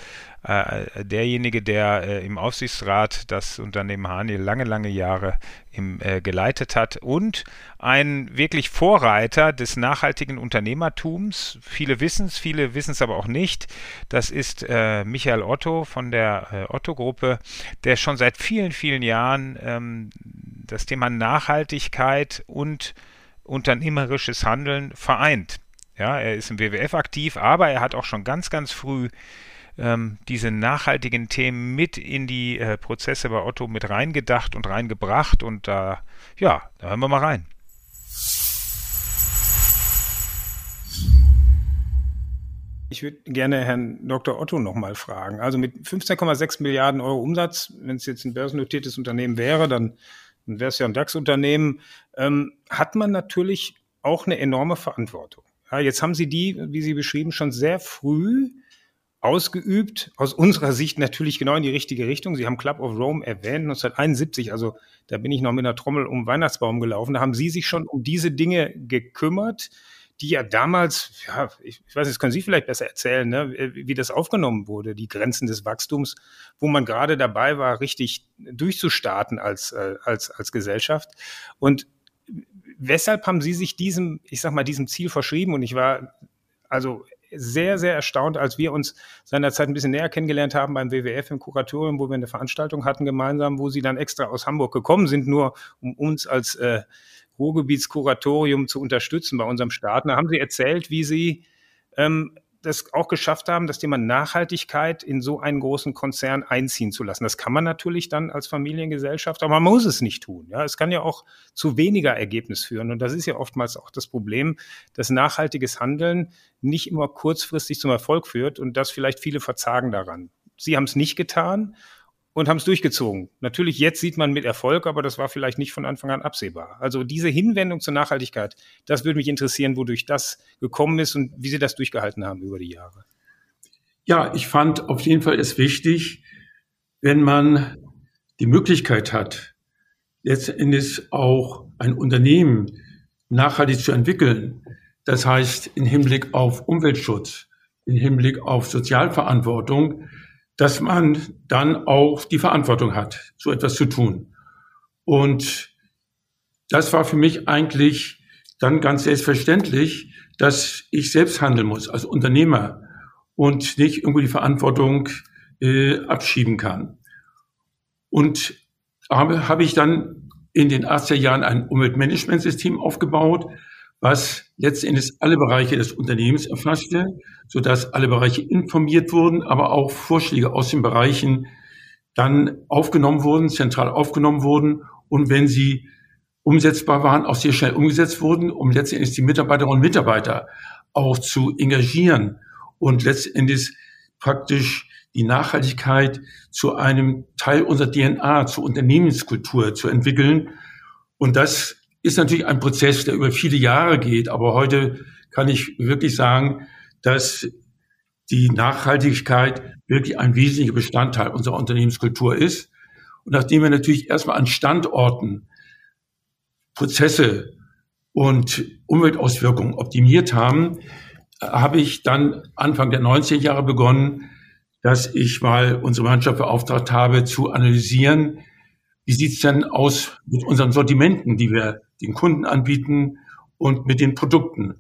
äh, derjenige, der äh, im Aufsichtsrat das Unternehmen Haniel lange, lange Jahre im, äh, geleitet hat und ein wirklich Vorreiter des nachhaltigen Unternehmertums. Viele wissen es, viele wissen es aber auch nicht. Das ist äh, Michael Otto von der äh, Otto-Gruppe, der schon seit vielen, vielen Jahren ähm, das Thema Nachhaltigkeit und unternehmerisches Handeln vereint. Ja, er ist im WWF aktiv, aber er hat auch schon ganz, ganz früh ähm, diese nachhaltigen Themen mit in die äh, Prozesse bei Otto mit reingedacht und reingebracht. Und da, ja, da hören wir mal rein. Ich würde gerne Herrn Dr. Otto nochmal fragen. Also mit 15,6 Milliarden Euro Umsatz, wenn es jetzt ein börsennotiertes Unternehmen wäre, dann, dann wäre es ja ein DAX-Unternehmen, ähm, hat man natürlich auch eine enorme Verantwortung. Ja, jetzt haben Sie die, wie Sie beschrieben, schon sehr früh ausgeübt. Aus unserer Sicht natürlich genau in die richtige Richtung. Sie haben Club of Rome erwähnt, 1971, also da bin ich noch mit einer Trommel um den Weihnachtsbaum gelaufen. Da haben Sie sich schon um diese Dinge gekümmert, die ja damals, ja, ich, ich weiß nicht, das können Sie vielleicht besser erzählen, ne, wie das aufgenommen wurde, die Grenzen des Wachstums, wo man gerade dabei war, richtig durchzustarten als, äh, als, als Gesellschaft. Und weshalb haben Sie sich diesem, ich sag mal, diesem Ziel verschrieben? Und ich war also sehr, sehr erstaunt, als wir uns seinerzeit ein bisschen näher kennengelernt haben beim WWF im Kuratorium, wo wir eine Veranstaltung hatten gemeinsam, wo sie dann extra aus Hamburg gekommen sind, nur um uns als äh, Ruhrgebietskuratorium zu unterstützen bei unserem Start. Da haben sie erzählt, wie sie ähm, das auch geschafft haben, das Thema Nachhaltigkeit in so einen großen Konzern einziehen zu lassen. Das kann man natürlich dann als Familiengesellschaft, aber man muss es nicht tun. Ja, es kann ja auch zu weniger Ergebnis führen. Und das ist ja oftmals auch das Problem, dass nachhaltiges Handeln nicht immer kurzfristig zum Erfolg führt und dass vielleicht viele verzagen daran. Sie haben es nicht getan und haben es durchgezogen. Natürlich, jetzt sieht man mit Erfolg, aber das war vielleicht nicht von Anfang an absehbar. Also diese Hinwendung zur Nachhaltigkeit, das würde mich interessieren, wodurch das gekommen ist und wie Sie das durchgehalten haben über die Jahre. Ja, ich fand auf jeden Fall es wichtig, wenn man die Möglichkeit hat, letztendlich auch ein Unternehmen nachhaltig zu entwickeln. Das heißt, im Hinblick auf Umweltschutz, im Hinblick auf Sozialverantwortung, dass man dann auch die Verantwortung hat, so etwas zu tun. Und das war für mich eigentlich dann ganz selbstverständlich, dass ich selbst handeln muss als Unternehmer und nicht irgendwo die Verantwortung äh, abschieben kann. Und habe, habe ich dann in den 80er Jahren ein Umweltmanagementsystem aufgebaut, was letztendlich alle Bereiche des Unternehmens erfasste, sodass alle Bereiche informiert wurden, aber auch Vorschläge aus den Bereichen dann aufgenommen wurden, zentral aufgenommen wurden und wenn sie umsetzbar waren, auch sehr schnell umgesetzt wurden, um letztendlich die Mitarbeiterinnen und Mitarbeiter auch zu engagieren und letztendlich praktisch die Nachhaltigkeit zu einem Teil unserer DNA, zur Unternehmenskultur zu entwickeln. Und das ist natürlich ein Prozess, der über viele Jahre geht, aber heute kann ich wirklich sagen, dass die Nachhaltigkeit wirklich ein wesentlicher Bestandteil unserer Unternehmenskultur ist. Und nachdem wir natürlich erstmal an Standorten Prozesse und Umweltauswirkungen optimiert haben, habe ich dann Anfang der 90er Jahre begonnen, dass ich mal unsere Mannschaft beauftragt habe, zu analysieren, wie sieht's denn aus mit unseren Sortimenten, die wir den Kunden anbieten und mit den Produkten?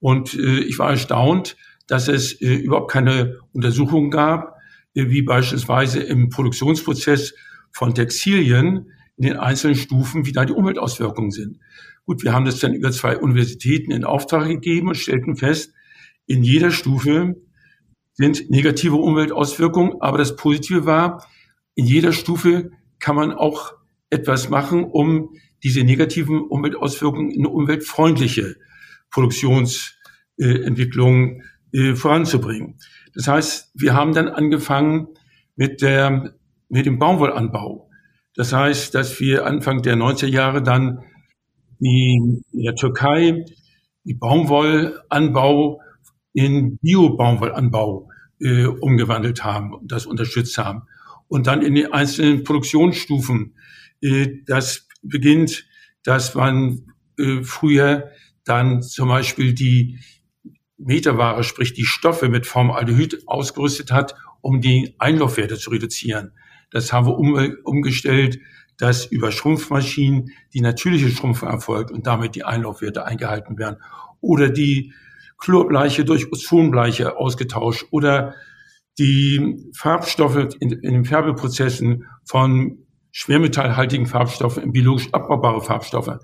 Und äh, ich war erstaunt, dass es äh, überhaupt keine Untersuchungen gab, äh, wie beispielsweise im Produktionsprozess von Textilien in den einzelnen Stufen, wie da die Umweltauswirkungen sind. Gut, wir haben das dann über zwei Universitäten in Auftrag gegeben und stellten fest, in jeder Stufe sind negative Umweltauswirkungen, aber das Positive war, in jeder Stufe kann man auch etwas machen, um diese negativen Umweltauswirkungen in umweltfreundliche Produktionsentwicklung äh, voranzubringen. Das heißt, wir haben dann angefangen mit der, mit dem Baumwollanbau. Das heißt, dass wir Anfang der 90er Jahre dann die, in der Türkei die Baumwollanbau in Bio-Baumwollanbau äh, umgewandelt haben und das unterstützt haben und dann in den einzelnen Produktionsstufen. Äh, das beginnt, dass man äh, früher dann zum Beispiel die Meterware, sprich die Stoffe mit Formaldehyd ausgerüstet hat, um die Einlaufwerte zu reduzieren. Das haben wir um, umgestellt, dass über Schrumpfmaschinen die natürliche Schrumpfung erfolgt und damit die Einlaufwerte eingehalten werden. Oder die Chlorbleiche durch Ozonbleiche ausgetauscht oder die Farbstoffe in, in den Färbeprozessen von schwermetallhaltigen Farbstoffen in biologisch abbaubare Farbstoffe.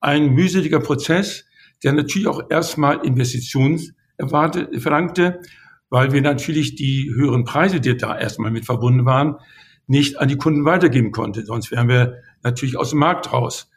Ein mühseliger Prozess, der natürlich auch erstmal Investitions erwartet, verlangte, weil wir natürlich die höheren Preise, die da erstmal mit verbunden waren, nicht an die Kunden weitergeben konnte. Sonst wären wir natürlich aus dem Markt raus.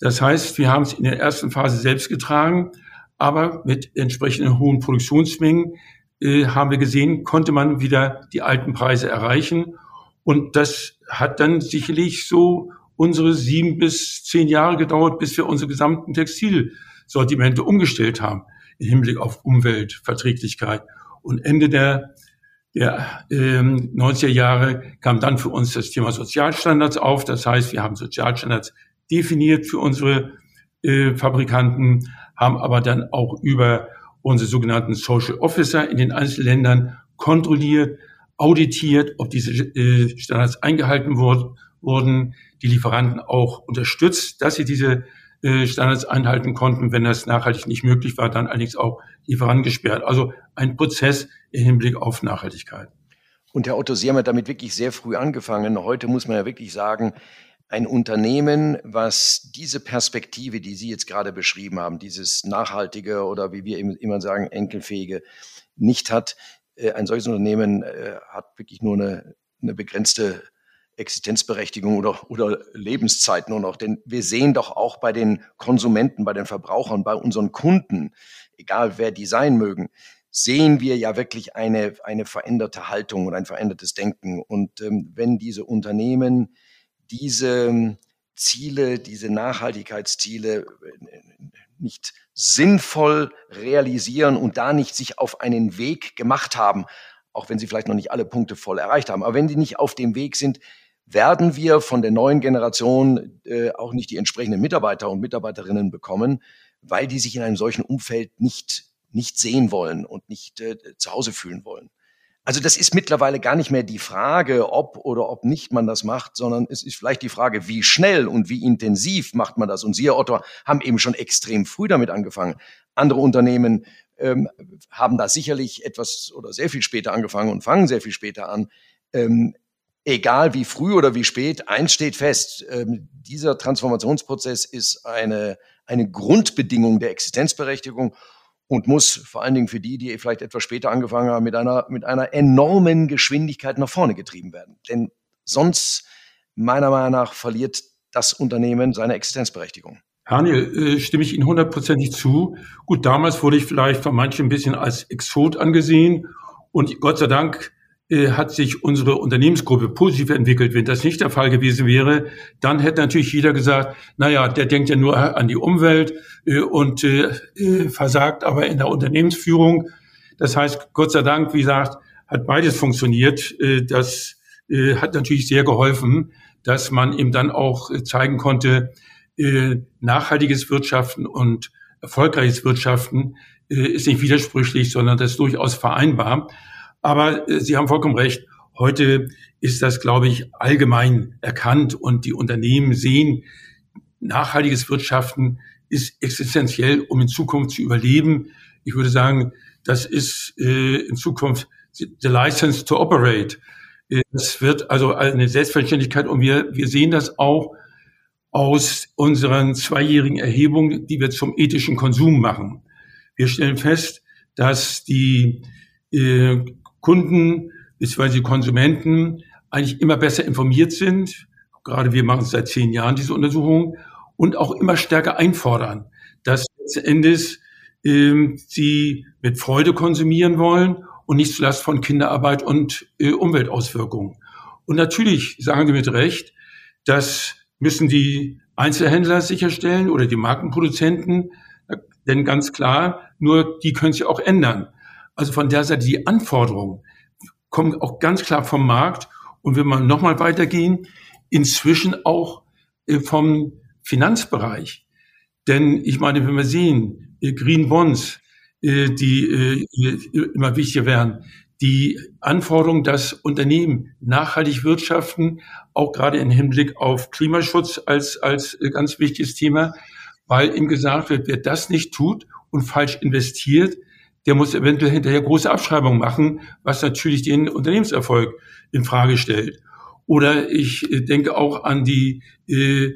Das heißt, wir haben es in der ersten Phase selbst getragen, aber mit entsprechenden hohen Produktionsmengen äh, haben wir gesehen, konnte man wieder die alten Preise erreichen. Und das hat dann sicherlich so unsere sieben bis zehn Jahre gedauert, bis wir unsere gesamten Textilsortimente umgestellt haben im Hinblick auf Umweltverträglichkeit. Und Ende der, der ähm, 90er Jahre kam dann für uns das Thema Sozialstandards auf. Das heißt, wir haben Sozialstandards definiert für unsere äh, Fabrikanten, haben aber dann auch über unsere sogenannten Social Officer in den einzelnen Ländern kontrolliert, auditiert, ob diese äh, Standards eingehalten wurden, die Lieferanten auch unterstützt, dass sie diese äh, Standards einhalten konnten. Wenn das nachhaltig nicht möglich war, dann allerdings auch die vorangesperrt. Also ein Prozess im Hinblick auf Nachhaltigkeit. Und Herr Otto, Sie haben ja damit wirklich sehr früh angefangen. Heute muss man ja wirklich sagen, ein Unternehmen, was diese Perspektive, die Sie jetzt gerade beschrieben haben, dieses nachhaltige oder wie wir immer sagen, enkelfähige, nicht hat, äh, ein solches Unternehmen äh, hat wirklich nur eine, eine begrenzte Existenzberechtigung oder, oder Lebenszeit nur noch. Denn wir sehen doch auch bei den Konsumenten, bei den Verbrauchern, bei unseren Kunden, egal wer die sein mögen, sehen wir ja wirklich eine, eine veränderte Haltung und ein verändertes Denken. Und ähm, wenn diese Unternehmen diese ähm, Ziele, diese Nachhaltigkeitsziele äh, nicht sinnvoll realisieren und da nicht sich auf einen Weg gemacht haben, auch wenn sie vielleicht noch nicht alle Punkte voll erreicht haben, aber wenn die nicht auf dem Weg sind, werden wir von der neuen Generation äh, auch nicht die entsprechenden Mitarbeiter und Mitarbeiterinnen bekommen, weil die sich in einem solchen Umfeld nicht, nicht sehen wollen und nicht äh, zu Hause fühlen wollen. Also das ist mittlerweile gar nicht mehr die Frage, ob oder ob nicht man das macht, sondern es ist vielleicht die Frage, wie schnell und wie intensiv macht man das. Und Sie, Herr Otto, haben eben schon extrem früh damit angefangen. Andere Unternehmen ähm, haben da sicherlich etwas oder sehr viel später angefangen und fangen sehr viel später an. Ähm, egal wie früh oder wie spät, eins steht fest, ähm, dieser Transformationsprozess ist eine, eine Grundbedingung der Existenzberechtigung und muss vor allen Dingen für die, die vielleicht etwas später angefangen haben, mit einer, mit einer enormen Geschwindigkeit nach vorne getrieben werden. Denn sonst, meiner Meinung nach, verliert das Unternehmen seine Existenzberechtigung. Daniel, äh, stimme ich Ihnen hundertprozentig zu. Gut, damals wurde ich vielleicht von manchen ein bisschen als Exot angesehen und Gott sei Dank hat sich unsere Unternehmensgruppe positiv entwickelt. Wenn das nicht der Fall gewesen wäre, dann hätte natürlich jeder gesagt, naja, der denkt ja nur an die Umwelt äh, und äh, versagt aber in der Unternehmensführung. Das heißt, Gott sei Dank, wie gesagt, hat beides funktioniert. Das hat natürlich sehr geholfen, dass man eben dann auch zeigen konnte, nachhaltiges Wirtschaften und erfolgreiches Wirtschaften ist nicht widersprüchlich, sondern das ist durchaus vereinbar. Aber äh, Sie haben vollkommen recht. Heute ist das, glaube ich, allgemein erkannt und die Unternehmen sehen, nachhaltiges Wirtschaften ist existenziell, um in Zukunft zu überleben. Ich würde sagen, das ist äh, in Zukunft the license to operate. Äh, das wird also eine Selbstverständlichkeit und wir, wir sehen das auch aus unseren zweijährigen Erhebungen, die wir zum ethischen Konsum machen. Wir stellen fest, dass die äh, Kunden bzw. Konsumenten eigentlich immer besser informiert sind. Gerade wir machen seit zehn Jahren diese Untersuchung und auch immer stärker einfordern, dass letzten Endes ähm, sie mit Freude konsumieren wollen und nicht zuletzt von Kinderarbeit und äh, Umweltauswirkungen. Und natürlich sagen Sie mit Recht, das müssen die Einzelhändler sicherstellen oder die Markenproduzenten, denn ganz klar, nur die können sich auch ändern. Also von der Seite die Anforderungen kommen auch ganz klar vom Markt. Und wenn wir nochmal weitergehen, inzwischen auch äh, vom Finanzbereich. Denn ich meine, wenn wir sehen, äh, Green Bonds, äh, die immer wichtiger werden, die Anforderung, dass Unternehmen nachhaltig wirtschaften, auch gerade im Hinblick auf Klimaschutz als, als ganz wichtiges Thema, weil ihm gesagt wird, wer das nicht tut und falsch investiert, der muss eventuell hinterher große Abschreibungen machen, was natürlich den Unternehmenserfolg in Frage stellt. Oder ich äh, denke auch an die äh,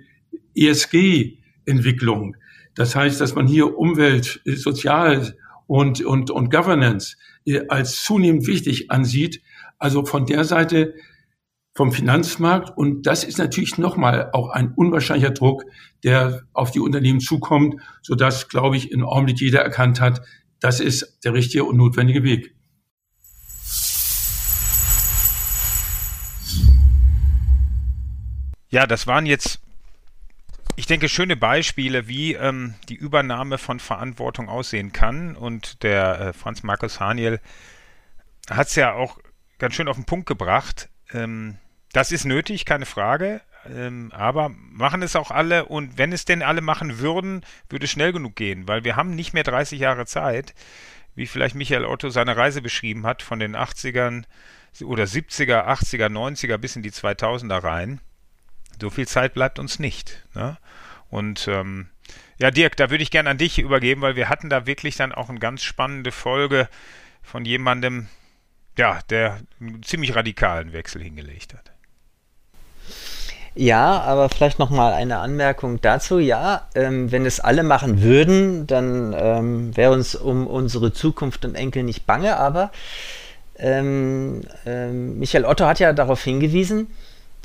ESG-Entwicklung. Das heißt, dass man hier Umwelt, äh, Sozial und, und, und Governance äh, als zunehmend wichtig ansieht. Also von der Seite vom Finanzmarkt. Und das ist natürlich nochmal auch ein unwahrscheinlicher Druck, der auf die Unternehmen zukommt, sodass, glaube ich, im Augenblick jeder erkannt hat, das ist der richtige und notwendige Weg. Ja, das waren jetzt, ich denke, schöne Beispiele, wie ähm, die Übernahme von Verantwortung aussehen kann. Und der äh, Franz Markus Haniel hat es ja auch ganz schön auf den Punkt gebracht. Ähm, das ist nötig, keine Frage. Ähm, aber machen es auch alle und wenn es denn alle machen würden, würde es schnell genug gehen, weil wir haben nicht mehr 30 Jahre Zeit, wie vielleicht Michael Otto seine Reise beschrieben hat, von den 80ern oder 70er, 80er, 90er bis in die 2000er rein. So viel Zeit bleibt uns nicht. Ne? Und ähm, Ja, Dirk, da würde ich gerne an dich übergeben, weil wir hatten da wirklich dann auch eine ganz spannende Folge von jemandem, ja, der einen ziemlich radikalen Wechsel hingelegt hat. Ja, aber vielleicht noch mal eine Anmerkung dazu. Ja, ähm, wenn es alle machen würden, dann ähm, wäre uns um unsere Zukunft und Enkel nicht bange. Aber ähm, ähm Michael Otto hat ja darauf hingewiesen,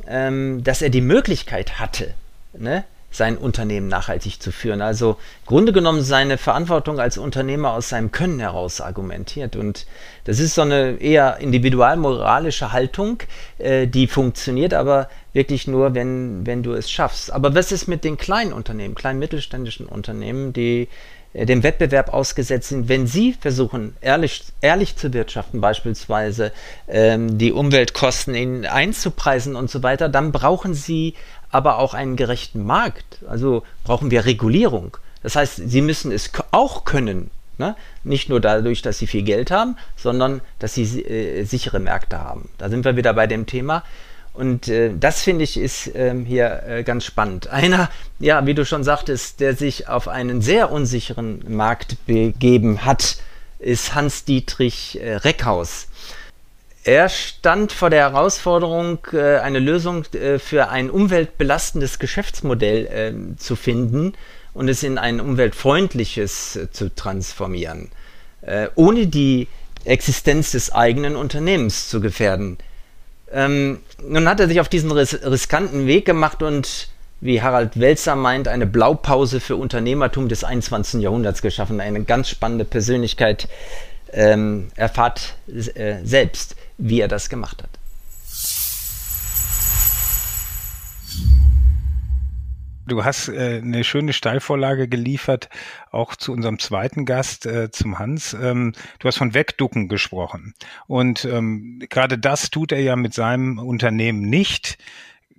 ähm, dass er die Möglichkeit hatte, ne, sein Unternehmen nachhaltig zu führen. Also Grunde genommen seine Verantwortung als Unternehmer aus seinem Können heraus argumentiert. Und das ist so eine eher individualmoralische Haltung, äh, die funktioniert aber wirklich nur, wenn, wenn du es schaffst. Aber was ist mit den kleinen Unternehmen, kleinen mittelständischen Unternehmen, die äh, dem Wettbewerb ausgesetzt sind, wenn sie versuchen, ehrlich, ehrlich zu wirtschaften, beispielsweise ähm, die Umweltkosten in, einzupreisen und so weiter, dann brauchen sie aber auch einen gerechten Markt. Also brauchen wir Regulierung. Das heißt, sie müssen es auch können. Ne? Nicht nur dadurch, dass sie viel Geld haben, sondern dass sie äh, sichere Märkte haben. Da sind wir wieder bei dem Thema. Und äh, das finde ich ist ähm, hier äh, ganz spannend. Einer, ja, wie du schon sagtest, der sich auf einen sehr unsicheren Markt begeben hat, ist Hans-Dietrich äh, Reckhaus. Er stand vor der Herausforderung, äh, eine Lösung äh, für ein umweltbelastendes Geschäftsmodell ähm, zu finden und es in ein umweltfreundliches äh, zu transformieren, ohne die Existenz des eigenen Unternehmens zu gefährden. Ähm, nun hat er sich auf diesen ris riskanten Weg gemacht und, wie Harald Welzer meint, eine Blaupause für Unternehmertum des 21. Jahrhunderts geschaffen. Eine ganz spannende Persönlichkeit. Ähm, erfahrt selbst wie er das gemacht hat. Du hast äh, eine schöne Steilvorlage geliefert, auch zu unserem zweiten Gast, äh, zum Hans. Ähm, du hast von Wegducken gesprochen. Und ähm, gerade das tut er ja mit seinem Unternehmen nicht.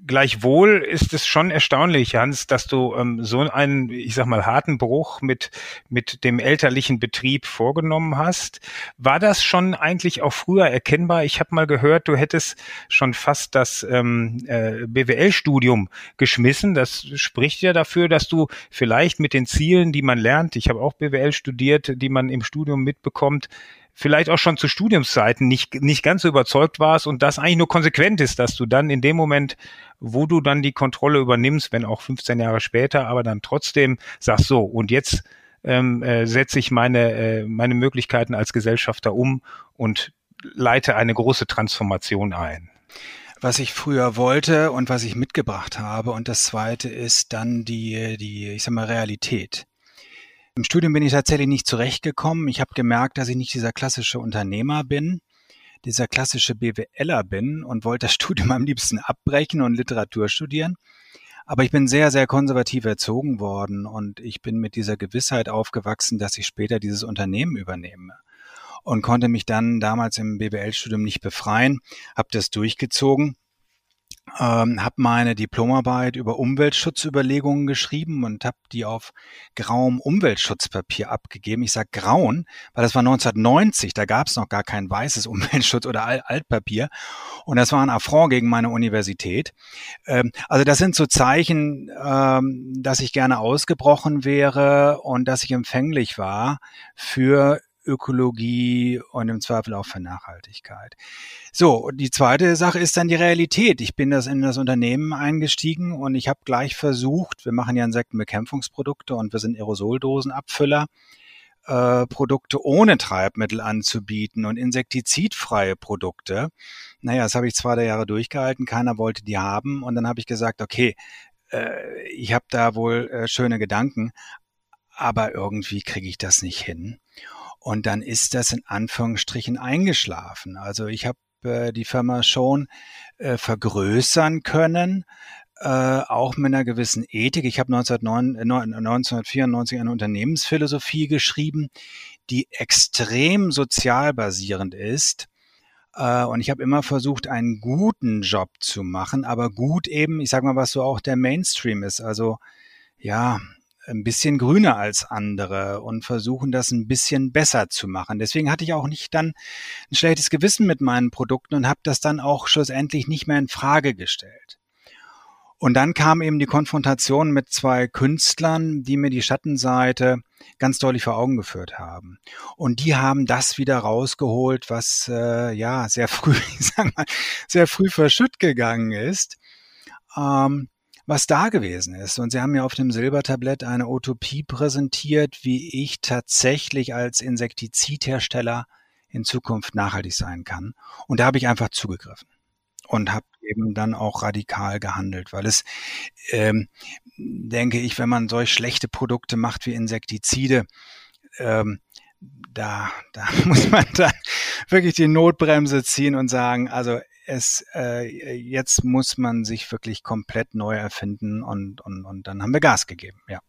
Gleichwohl ist es schon erstaunlich, Hans, dass du ähm, so einen, ich sag mal, harten Bruch mit, mit dem elterlichen Betrieb vorgenommen hast. War das schon eigentlich auch früher erkennbar? Ich habe mal gehört, du hättest schon fast das ähm, äh, BWL-Studium geschmissen. Das spricht ja dafür, dass du vielleicht mit den Zielen, die man lernt, ich habe auch BWL studiert, die man im Studium mitbekommt, vielleicht auch schon zu Studiumszeiten nicht, nicht ganz so überzeugt warst und das eigentlich nur konsequent ist, dass du dann in dem Moment, wo du dann die Kontrolle übernimmst, wenn auch 15 Jahre später, aber dann trotzdem sagst so, und jetzt ähm, äh, setze ich meine, äh, meine Möglichkeiten als Gesellschafter um und leite eine große Transformation ein was ich früher wollte und was ich mitgebracht habe. Und das zweite ist dann die, die, ich sag mal, Realität. Im Studium bin ich tatsächlich nicht zurechtgekommen. Ich habe gemerkt, dass ich nicht dieser klassische Unternehmer bin, dieser klassische BWLer bin und wollte das Studium am liebsten abbrechen und Literatur studieren. Aber ich bin sehr, sehr konservativ erzogen worden und ich bin mit dieser Gewissheit aufgewachsen, dass ich später dieses Unternehmen übernehme und konnte mich dann damals im BWL-Studium nicht befreien, habe das durchgezogen ähm, habe meine Diplomarbeit über Umweltschutzüberlegungen geschrieben und habe die auf grauem Umweltschutzpapier abgegeben. Ich sage grauen, weil das war 1990, da gab es noch gar kein weißes Umweltschutz oder Altpapier. Und das war ein Affront gegen meine Universität. Ähm, also das sind so Zeichen, ähm, dass ich gerne ausgebrochen wäre und dass ich empfänglich war für Ökologie und im Zweifel auch für Nachhaltigkeit. So, die zweite Sache ist dann die Realität. Ich bin das in das Unternehmen eingestiegen und ich habe gleich versucht, wir machen ja Insektenbekämpfungsprodukte und wir sind Aerosoldosenabfüller, äh, Produkte ohne Treibmittel anzubieten und insektizidfreie Produkte. Naja, das habe ich zwei, drei Jahre durchgehalten, keiner wollte die haben und dann habe ich gesagt, okay, äh, ich habe da wohl äh, schöne Gedanken, aber irgendwie kriege ich das nicht hin. Und dann ist das in Anführungsstrichen eingeschlafen. Also ich habe äh, die Firma schon äh, vergrößern können, äh, auch mit einer gewissen Ethik. Ich habe 1994 eine Unternehmensphilosophie geschrieben, die extrem sozial basierend ist. Äh, und ich habe immer versucht, einen guten Job zu machen, aber gut eben, ich sage mal, was so auch der Mainstream ist. Also ja, ein bisschen grüner als andere und versuchen das ein bisschen besser zu machen. Deswegen hatte ich auch nicht dann ein schlechtes Gewissen mit meinen Produkten und habe das dann auch schlussendlich nicht mehr in Frage gestellt. Und dann kam eben die Konfrontation mit zwei Künstlern, die mir die Schattenseite ganz deutlich vor Augen geführt haben. Und die haben das wieder rausgeholt, was äh, ja sehr früh, ich sag mal, sehr früh verschütt gegangen ist. Ähm, was da gewesen ist. Und Sie haben mir auf dem Silbertablett eine Utopie präsentiert, wie ich tatsächlich als Insektizidhersteller in Zukunft nachhaltig sein kann. Und da habe ich einfach zugegriffen und habe eben dann auch radikal gehandelt, weil es, ähm, denke ich, wenn man solch schlechte Produkte macht wie Insektizide, ähm, da, da muss man dann wirklich die Notbremse ziehen und sagen, also es, äh, jetzt muss man sich wirklich komplett neu erfinden und, und, und dann haben wir Gas gegeben, ja.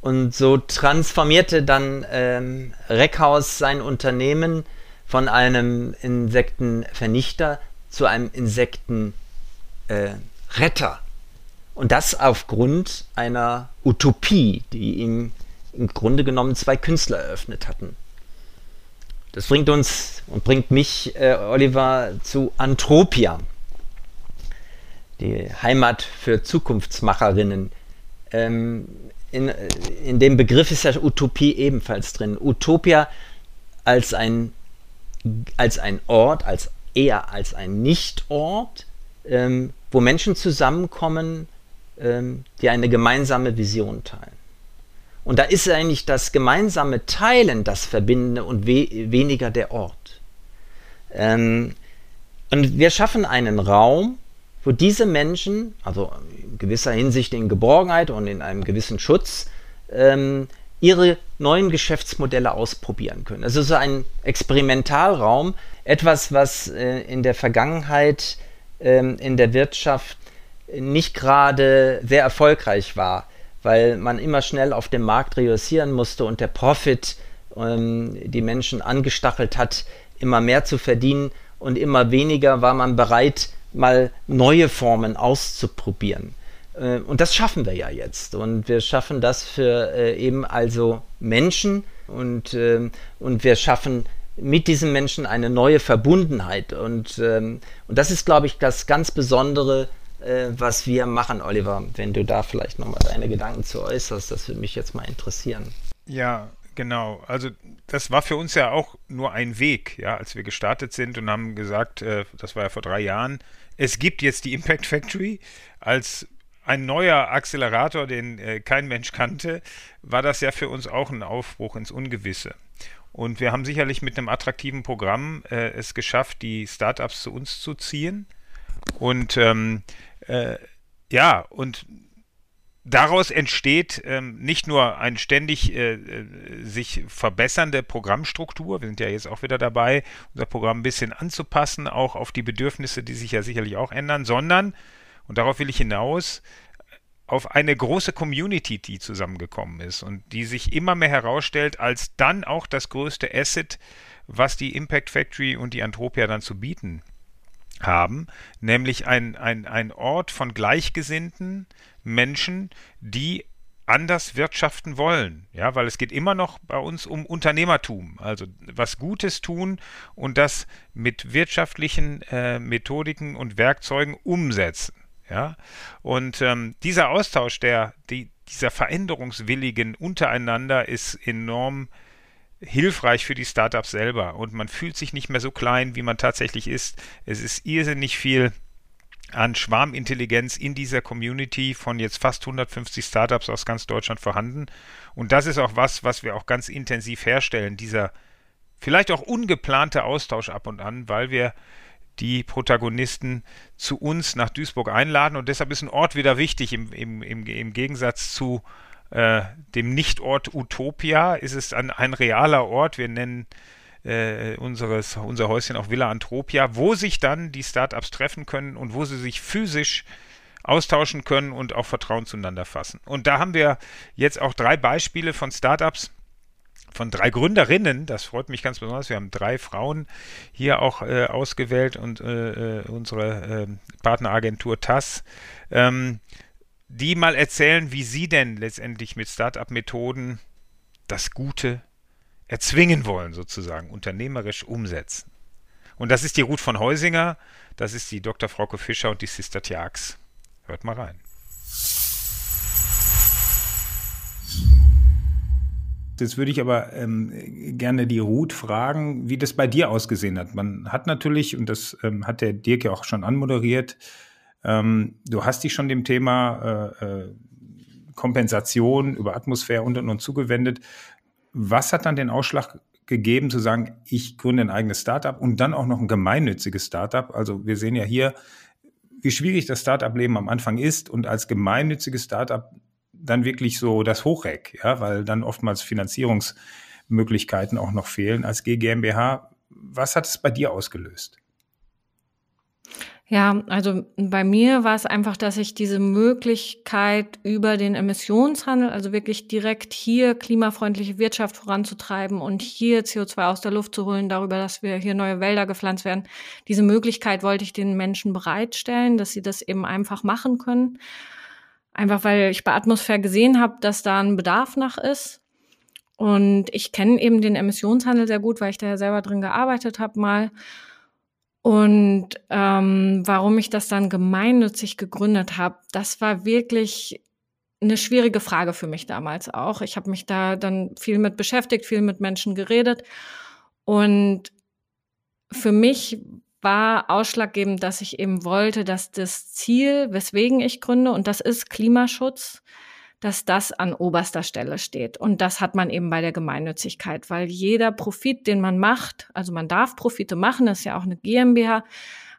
Und so transformierte dann ähm, Reckhaus sein Unternehmen von einem Insektenvernichter zu einem Insektenretter. Äh, und das aufgrund einer Utopie, die ihm im Grunde genommen zwei Künstler eröffnet hatten. Das bringt uns und bringt mich, äh, Oliver, zu Antropia, die Heimat für Zukunftsmacherinnen. Ähm, in, in dem Begriff ist ja Utopie ebenfalls drin. Utopia als ein, als ein Ort, als eher als ein Nichtort, ähm, wo Menschen zusammenkommen, ähm, die eine gemeinsame Vision teilen. Und da ist eigentlich das gemeinsame Teilen das Verbindende und we weniger der Ort. Ähm, und wir schaffen einen Raum, wo diese Menschen, also in gewisser Hinsicht in Geborgenheit und in einem gewissen Schutz, ähm, ihre neuen Geschäftsmodelle ausprobieren können. Also so ein Experimentalraum, etwas, was äh, in der Vergangenheit ähm, in der Wirtschaft nicht gerade sehr erfolgreich war, weil man immer schnell auf dem Markt reüssieren musste und der Profit ähm, die Menschen angestachelt hat, immer mehr zu verdienen und immer weniger war man bereit, mal neue Formen auszuprobieren. Äh, und das schaffen wir ja jetzt. Und wir schaffen das für äh, eben also Menschen und, ähm, und wir schaffen mit diesen Menschen eine neue Verbundenheit. Und, ähm, und das ist, glaube ich, das ganz Besondere, äh, was wir machen, Oliver. Wenn du da vielleicht nochmal deine Gedanken zu äußerst, das würde mich jetzt mal interessieren. Ja, Genau, also das war für uns ja auch nur ein Weg, ja, als wir gestartet sind und haben gesagt, äh, das war ja vor drei Jahren, es gibt jetzt die Impact Factory als ein neuer Accelerator, den äh, kein Mensch kannte, war das ja für uns auch ein Aufbruch ins Ungewisse. Und wir haben sicherlich mit einem attraktiven Programm äh, es geschafft, die Startups zu uns zu ziehen. Und ähm, äh, ja, und daraus entsteht ähm, nicht nur eine ständig äh, äh, sich verbessernde Programmstruktur, wir sind ja jetzt auch wieder dabei, unser Programm ein bisschen anzupassen, auch auf die Bedürfnisse, die sich ja sicherlich auch ändern, sondern, und darauf will ich hinaus, auf eine große Community, die zusammengekommen ist und die sich immer mehr herausstellt als dann auch das größte Asset, was die Impact Factory und die Antropia dann zu bieten haben, nämlich ein, ein, ein Ort von Gleichgesinnten, Menschen, die anders wirtschaften wollen. Ja, weil es geht immer noch bei uns um Unternehmertum, also was Gutes tun und das mit wirtschaftlichen äh, Methodiken und Werkzeugen umsetzen. Ja, und ähm, dieser Austausch der, die, dieser Veränderungswilligen untereinander ist enorm hilfreich für die Startups selber und man fühlt sich nicht mehr so klein, wie man tatsächlich ist. Es ist irrsinnig viel an Schwarmintelligenz in dieser Community von jetzt fast 150 Startups aus ganz Deutschland vorhanden. Und das ist auch was, was wir auch ganz intensiv herstellen, dieser vielleicht auch ungeplante Austausch ab und an, weil wir die Protagonisten zu uns nach Duisburg einladen. Und deshalb ist ein Ort wieder wichtig. Im, im, im, im Gegensatz zu äh, dem Nichtort Utopia ist es ein, ein realer Ort. Wir nennen äh, unseres, unser Häuschen auch Villa Antropia, wo sich dann die Startups treffen können und wo sie sich physisch austauschen können und auch Vertrauen zueinander fassen. Und da haben wir jetzt auch drei Beispiele von Startups, von drei Gründerinnen, das freut mich ganz besonders. Wir haben drei Frauen hier auch äh, ausgewählt und äh, äh unsere äh, Partneragentur TAS, ähm, die mal erzählen, wie sie denn letztendlich mit Startup-Methoden das Gute erzwingen wollen, sozusagen, unternehmerisch umsetzen. Und das ist die Ruth von Heusinger, das ist die Dr. Frauke Fischer und die Sister Tjax. Hört mal rein. Jetzt würde ich aber ähm, gerne die Ruth fragen, wie das bei dir ausgesehen hat. Man hat natürlich, und das ähm, hat der Dirk ja auch schon anmoderiert, ähm, du hast dich schon dem Thema äh, äh, Kompensation über Atmosphäre und und und zugewendet. Was hat dann den Ausschlag gegeben zu sagen, ich gründe ein eigenes Startup und dann auch noch ein gemeinnütziges Startup? Also wir sehen ja hier, wie schwierig das Startup-Leben am Anfang ist und als gemeinnütziges Startup dann wirklich so das Hochreck, ja, weil dann oftmals Finanzierungsmöglichkeiten auch noch fehlen als GmbH. Was hat es bei dir ausgelöst? Ja, also bei mir war es einfach, dass ich diese Möglichkeit über den Emissionshandel, also wirklich direkt hier klimafreundliche Wirtschaft voranzutreiben und hier CO2 aus der Luft zu holen, darüber, dass wir hier neue Wälder gepflanzt werden, diese Möglichkeit wollte ich den Menschen bereitstellen, dass sie das eben einfach machen können. Einfach weil ich bei Atmosphäre gesehen habe, dass da ein Bedarf nach ist. Und ich kenne eben den Emissionshandel sehr gut, weil ich da ja selber drin gearbeitet habe mal. Und ähm, warum ich das dann gemeinnützig gegründet habe, das war wirklich eine schwierige Frage für mich damals auch. Ich habe mich da dann viel mit beschäftigt, viel mit Menschen geredet. Und für mich war ausschlaggebend, dass ich eben wollte, dass das Ziel, weswegen ich gründe, und das ist Klimaschutz, dass das an oberster Stelle steht. Und das hat man eben bei der Gemeinnützigkeit, weil jeder Profit, den man macht, also man darf Profite machen, das ist ja auch eine GmbH,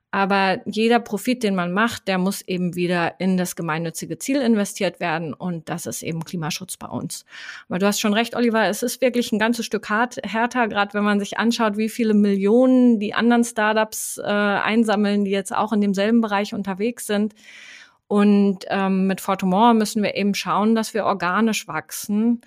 aber jeder Profit, den man macht, der muss eben wieder in das gemeinnützige Ziel investiert werden. Und das ist eben Klimaschutz bei uns. Aber du hast schon recht, Oliver, es ist wirklich ein ganzes Stück hart, härter, gerade wenn man sich anschaut, wie viele Millionen die anderen Startups äh, einsammeln, die jetzt auch in demselben Bereich unterwegs sind. Und ähm, mit Fortumor müssen wir eben schauen, dass wir organisch wachsen.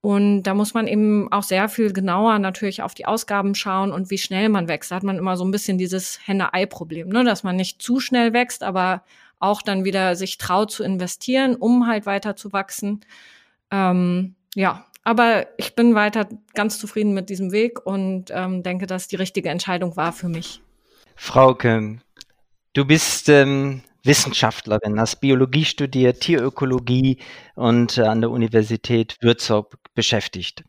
Und da muss man eben auch sehr viel genauer natürlich auf die Ausgaben schauen und wie schnell man wächst. Da hat man immer so ein bisschen dieses Henne-Ei-Problem, ne? dass man nicht zu schnell wächst, aber auch dann wieder sich traut zu investieren, um halt weiter zu wachsen. Ähm, ja, aber ich bin weiter ganz zufrieden mit diesem Weg und ähm, denke, dass die richtige Entscheidung war für mich. Frauke, du bist ähm, Wissenschaftlerin, hast Biologie studiert, Tierökologie und äh, an der Universität Würzburg beschäftigt.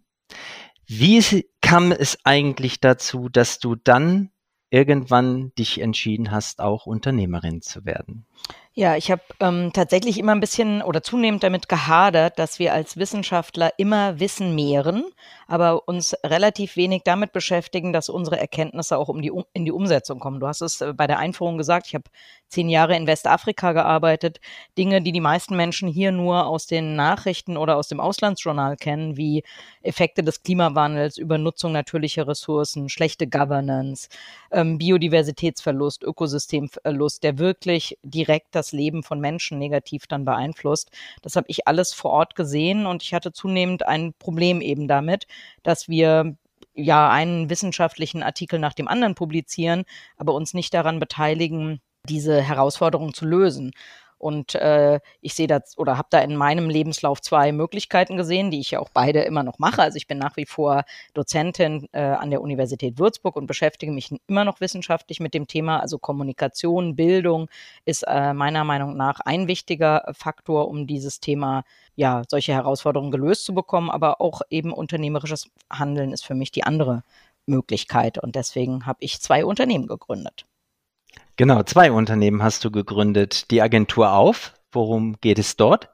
Wie kam es eigentlich dazu, dass du dann irgendwann dich entschieden hast, auch Unternehmerin zu werden? Ja, ich habe ähm, tatsächlich immer ein bisschen oder zunehmend damit gehadert, dass wir als Wissenschaftler immer Wissen mehren, aber uns relativ wenig damit beschäftigen, dass unsere Erkenntnisse auch um die, um, in die Umsetzung kommen. Du hast es äh, bei der Einführung gesagt, ich habe zehn Jahre in Westafrika gearbeitet. Dinge, die die meisten Menschen hier nur aus den Nachrichten oder aus dem Auslandsjournal kennen, wie Effekte des Klimawandels, Übernutzung natürlicher Ressourcen, schlechte Governance, ähm, Biodiversitätsverlust, Ökosystemverlust, der wirklich direkt das Leben von Menschen negativ dann beeinflusst. Das habe ich alles vor Ort gesehen und ich hatte zunehmend ein Problem eben damit, dass wir ja einen wissenschaftlichen Artikel nach dem anderen publizieren, aber uns nicht daran beteiligen, diese Herausforderung zu lösen. Und äh, ich sehe das oder habe da in meinem Lebenslauf zwei Möglichkeiten gesehen, die ich ja auch beide immer noch mache. Also ich bin nach wie vor Dozentin äh, an der Universität Würzburg und beschäftige mich immer noch wissenschaftlich mit dem Thema. Also Kommunikation, Bildung ist äh, meiner Meinung nach ein wichtiger Faktor, um dieses Thema, ja, solche Herausforderungen gelöst zu bekommen. Aber auch eben unternehmerisches Handeln ist für mich die andere Möglichkeit. Und deswegen habe ich zwei Unternehmen gegründet. Genau, zwei Unternehmen hast du gegründet. Die Agentur auf. Worum geht es dort?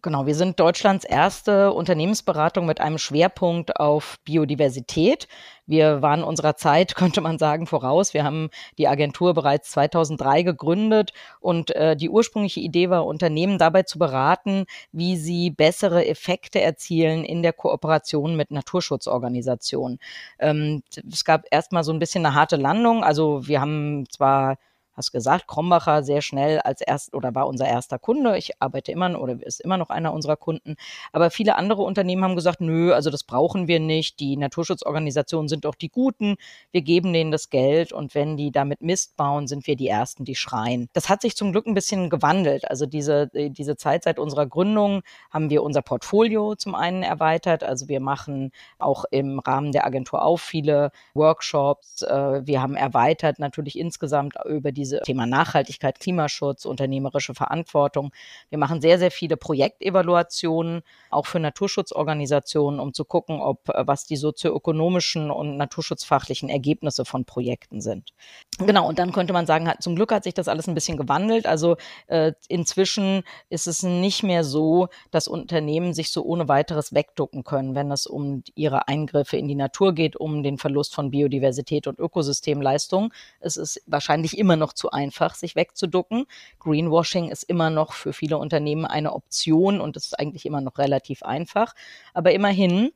Genau, wir sind Deutschlands erste Unternehmensberatung mit einem Schwerpunkt auf Biodiversität. Wir waren unserer Zeit, könnte man sagen, voraus. Wir haben die Agentur bereits 2003 gegründet und äh, die ursprüngliche Idee war, Unternehmen dabei zu beraten, wie sie bessere Effekte erzielen in der Kooperation mit Naturschutzorganisationen. Ähm, es gab erstmal so ein bisschen eine harte Landung. Also wir haben zwar hast gesagt, Krombacher sehr schnell als erst oder war unser erster Kunde. Ich arbeite immer oder ist immer noch einer unserer Kunden. Aber viele andere Unternehmen haben gesagt, nö, also das brauchen wir nicht. Die Naturschutzorganisationen sind doch die Guten. Wir geben denen das Geld und wenn die damit Mist bauen, sind wir die Ersten, die schreien. Das hat sich zum Glück ein bisschen gewandelt. Also diese, diese Zeit seit unserer Gründung haben wir unser Portfolio zum einen erweitert. Also wir machen auch im Rahmen der Agentur auf viele Workshops. Äh, wir haben erweitert natürlich insgesamt über diese Thema Nachhaltigkeit, Klimaschutz, unternehmerische Verantwortung. Wir machen sehr, sehr viele Projektevaluationen, auch für Naturschutzorganisationen, um zu gucken, ob äh, was die sozioökonomischen und naturschutzfachlichen Ergebnisse von Projekten sind. Genau, und dann könnte man sagen, zum Glück hat sich das alles ein bisschen gewandelt. Also äh, inzwischen ist es nicht mehr so, dass Unternehmen sich so ohne weiteres wegducken können, wenn es um ihre Eingriffe in die Natur geht, um den Verlust von Biodiversität und Ökosystemleistung. Es ist wahrscheinlich immer noch zu einfach, sich wegzuducken. Greenwashing ist immer noch für viele Unternehmen eine Option und ist eigentlich immer noch relativ einfach. Aber immerhin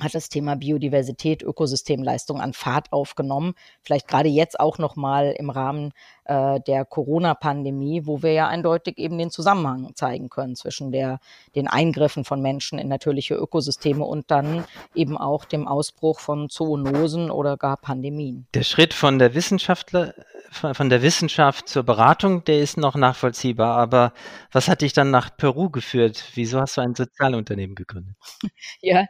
hat das Thema Biodiversität, Ökosystemleistung an Fahrt aufgenommen. Vielleicht gerade jetzt auch nochmal im Rahmen äh, der Corona-Pandemie, wo wir ja eindeutig eben den Zusammenhang zeigen können zwischen der, den Eingriffen von Menschen in natürliche Ökosysteme und dann eben auch dem Ausbruch von Zoonosen oder gar Pandemien. Der Schritt von der Wissenschaftler von der Wissenschaft zur Beratung, der ist noch nachvollziehbar. Aber was hat dich dann nach Peru geführt? Wieso hast du ein Sozialunternehmen gegründet? Ja,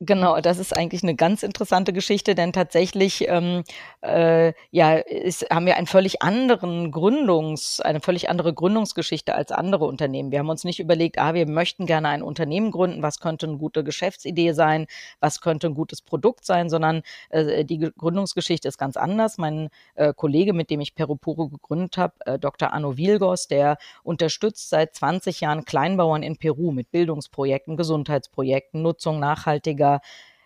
Genau, das ist eigentlich eine ganz interessante Geschichte, denn tatsächlich ähm, äh, ja, ist, haben wir einen völlig anderen Gründungs, eine völlig andere Gründungsgeschichte als andere Unternehmen. Wir haben uns nicht überlegt, ah, wir möchten gerne ein Unternehmen gründen, was könnte eine gute Geschäftsidee sein, was könnte ein gutes Produkt sein, sondern äh, die Gründungsgeschichte ist ganz anders. Mein äh, Kollege, mit dem ich Perupuro gegründet habe, äh, Dr. Arno Vilgos, der unterstützt seit 20 Jahren Kleinbauern in Peru mit Bildungsprojekten, Gesundheitsprojekten, Nutzung nachhaltiger nachhaltiger,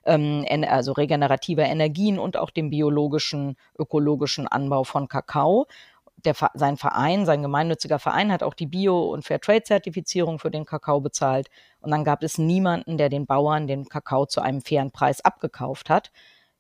ähm, also regenerativer Energien und auch dem biologischen, ökologischen Anbau von Kakao. Der, sein Verein, sein gemeinnütziger Verein hat auch die Bio- und Fairtrade-Zertifizierung für den Kakao bezahlt. Und dann gab es niemanden, der den Bauern den Kakao zu einem fairen Preis abgekauft hat.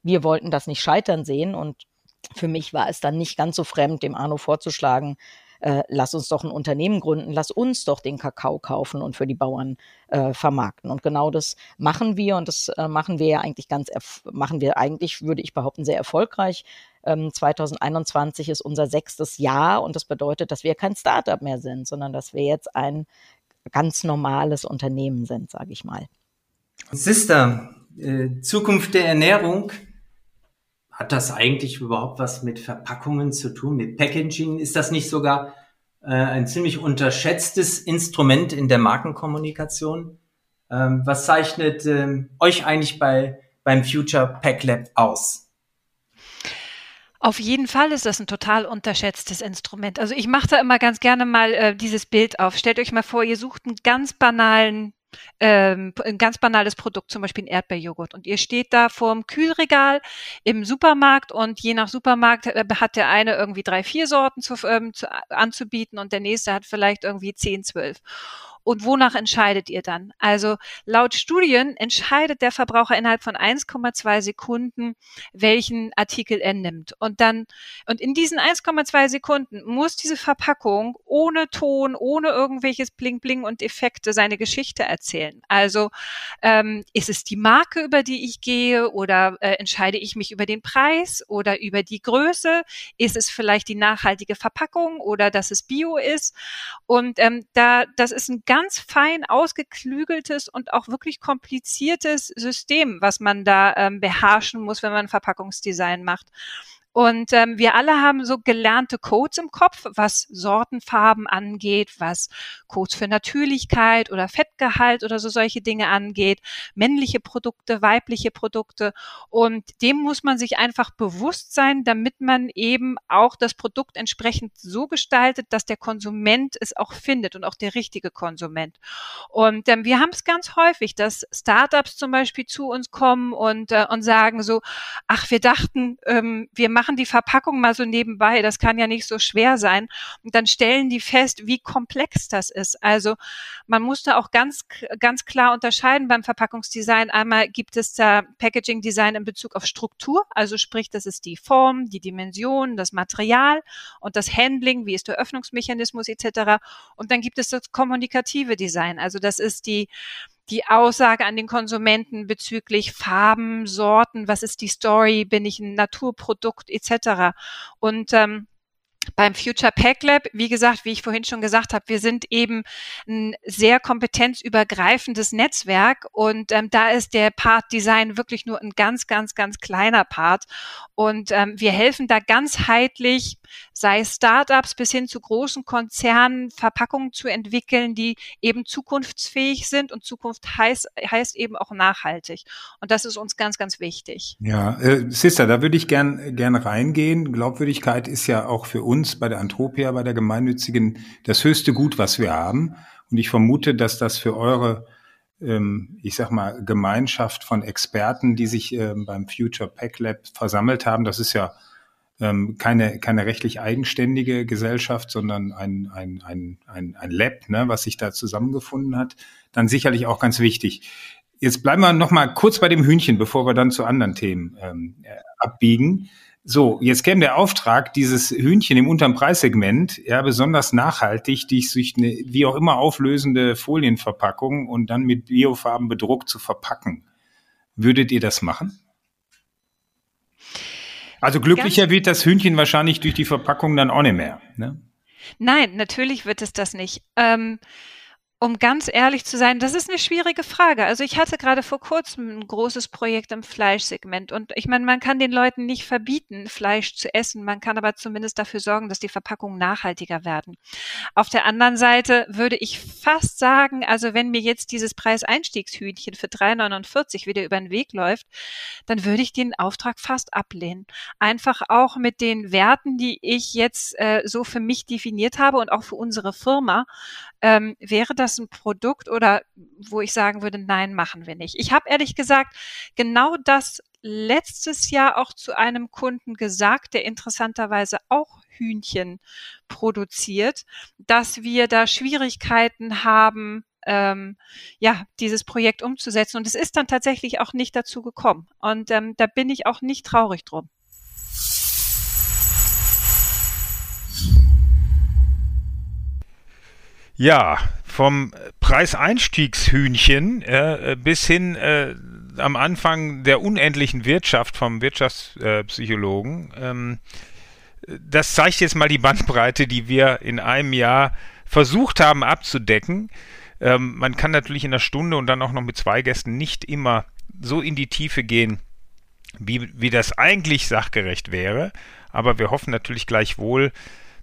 Wir wollten das nicht scheitern sehen und für mich war es dann nicht ganz so fremd, dem Arno vorzuschlagen, äh, lass uns doch ein Unternehmen gründen, lass uns doch den Kakao kaufen und für die Bauern äh, vermarkten. Und genau das machen wir und das äh, machen wir ja eigentlich ganz, machen wir eigentlich, würde ich behaupten, sehr erfolgreich. Ähm, 2021 ist unser sechstes Jahr und das bedeutet, dass wir kein Startup mehr sind, sondern dass wir jetzt ein ganz normales Unternehmen sind, sage ich mal. Sister, äh, Zukunft der Ernährung hat das eigentlich überhaupt was mit Verpackungen zu tun, mit Packaging? Ist das nicht sogar äh, ein ziemlich unterschätztes Instrument in der Markenkommunikation? Ähm, was zeichnet ähm, euch eigentlich bei, beim Future Pack Lab aus? Auf jeden Fall ist das ein total unterschätztes Instrument. Also ich mache da immer ganz gerne mal äh, dieses Bild auf. Stellt euch mal vor, ihr sucht einen ganz banalen ähm, ein ganz banales Produkt, zum Beispiel ein Erdbeerjoghurt. Und ihr steht da vorm Kühlregal im Supermarkt und je nach Supermarkt äh, hat der eine irgendwie drei, vier Sorten zu, ähm, zu, anzubieten und der nächste hat vielleicht irgendwie zehn, zwölf. Und wonach entscheidet ihr dann? Also laut Studien entscheidet der Verbraucher innerhalb von 1,2 Sekunden, welchen Artikel er nimmt. Und dann, und in diesen 1,2 Sekunden muss diese Verpackung ohne Ton, ohne irgendwelches Bling Bling und Effekte seine Geschichte erzählen. Also ähm, ist es die Marke, über die ich gehe oder äh, entscheide ich mich über den Preis oder über die Größe? Ist es vielleicht die nachhaltige Verpackung oder dass es Bio ist? Und ähm, da, das ist ein ganz fein ausgeklügeltes und auch wirklich kompliziertes System, was man da ähm, beherrschen muss, wenn man Verpackungsdesign macht. Und ähm, wir alle haben so gelernte Codes im Kopf, was Sortenfarben angeht, was Codes für Natürlichkeit oder Fettgehalt oder so solche Dinge angeht, männliche Produkte, weibliche Produkte. Und dem muss man sich einfach bewusst sein, damit man eben auch das Produkt entsprechend so gestaltet, dass der Konsument es auch findet und auch der richtige Konsument. Und ähm, wir haben es ganz häufig, dass Startups zum Beispiel zu uns kommen und, äh, und sagen so, ach, wir dachten, ähm, wir machen machen die Verpackung mal so nebenbei, das kann ja nicht so schwer sein. Und dann stellen die fest, wie komplex das ist. Also man muss da auch ganz, ganz klar unterscheiden beim Verpackungsdesign. Einmal gibt es da Packaging Design in Bezug auf Struktur, also sprich, das ist die Form, die Dimension, das Material und das Handling, wie ist der Öffnungsmechanismus etc. Und dann gibt es das kommunikative Design, also das ist die die Aussage an den Konsumenten bezüglich Farben, Sorten, was ist die Story, bin ich ein Naturprodukt etc. Und ähm, beim Future Pack Lab, wie gesagt, wie ich vorhin schon gesagt habe, wir sind eben ein sehr kompetenzübergreifendes Netzwerk und ähm, da ist der Part Design wirklich nur ein ganz, ganz, ganz kleiner Part. Und ähm, wir helfen da ganzheitlich, sei Startups bis hin zu großen Konzernen, Verpackungen zu entwickeln, die eben zukunftsfähig sind und Zukunft heißt, heißt eben auch nachhaltig. Und das ist uns ganz, ganz wichtig. Ja, äh, Sister, da würde ich gern, gern reingehen. Glaubwürdigkeit ist ja auch für uns bei der Antropia, bei der gemeinnützigen, das höchste Gut, was wir haben. Und ich vermute, dass das für eure, ähm, ich sag mal, Gemeinschaft von Experten, die sich ähm, beim Future Pack Lab versammelt haben, das ist ja ähm, keine, keine rechtlich eigenständige Gesellschaft, sondern ein, ein, ein, ein, ein Lab, ne, was sich da zusammengefunden hat, dann sicherlich auch ganz wichtig. Jetzt bleiben wir noch mal kurz bei dem Hühnchen, bevor wir dann zu anderen Themen ähm, äh, abbiegen. So, jetzt käme der Auftrag, dieses Hühnchen im unteren Preissegment, ja, besonders nachhaltig, die sich eine wie auch immer auflösende Folienverpackung und dann mit Biofarben bedruckt zu verpacken. Würdet ihr das machen? Also glücklicher Ganz wird das Hühnchen wahrscheinlich durch die Verpackung dann auch nicht mehr. Ne? Nein, natürlich wird es das nicht. Ähm, um ganz ehrlich zu sein, das ist eine schwierige Frage. Also ich hatte gerade vor kurzem ein großes Projekt im Fleischsegment und ich meine, man kann den Leuten nicht verbieten, Fleisch zu essen. Man kann aber zumindest dafür sorgen, dass die Verpackungen nachhaltiger werden. Auf der anderen Seite würde ich fast sagen, also wenn mir jetzt dieses Preiseinstiegshühnchen für 3,49 wieder über den Weg läuft, dann würde ich den Auftrag fast ablehnen. Einfach auch mit den Werten, die ich jetzt äh, so für mich definiert habe und auch für unsere Firma, ähm, wäre das ein Produkt oder wo ich sagen würde, nein, machen wir nicht. Ich habe ehrlich gesagt genau das letztes Jahr auch zu einem Kunden gesagt, der interessanterweise auch Hühnchen produziert, dass wir da Schwierigkeiten haben, ähm, ja, dieses Projekt umzusetzen. Und es ist dann tatsächlich auch nicht dazu gekommen. Und ähm, da bin ich auch nicht traurig drum. Ja, vom Preiseinstiegshühnchen äh, bis hin äh, am Anfang der unendlichen Wirtschaft vom Wirtschaftspsychologen. Ähm, das zeigt jetzt mal die Bandbreite, die wir in einem Jahr versucht haben abzudecken. Ähm, man kann natürlich in einer Stunde und dann auch noch mit zwei Gästen nicht immer so in die Tiefe gehen, wie, wie das eigentlich sachgerecht wäre. Aber wir hoffen natürlich gleichwohl,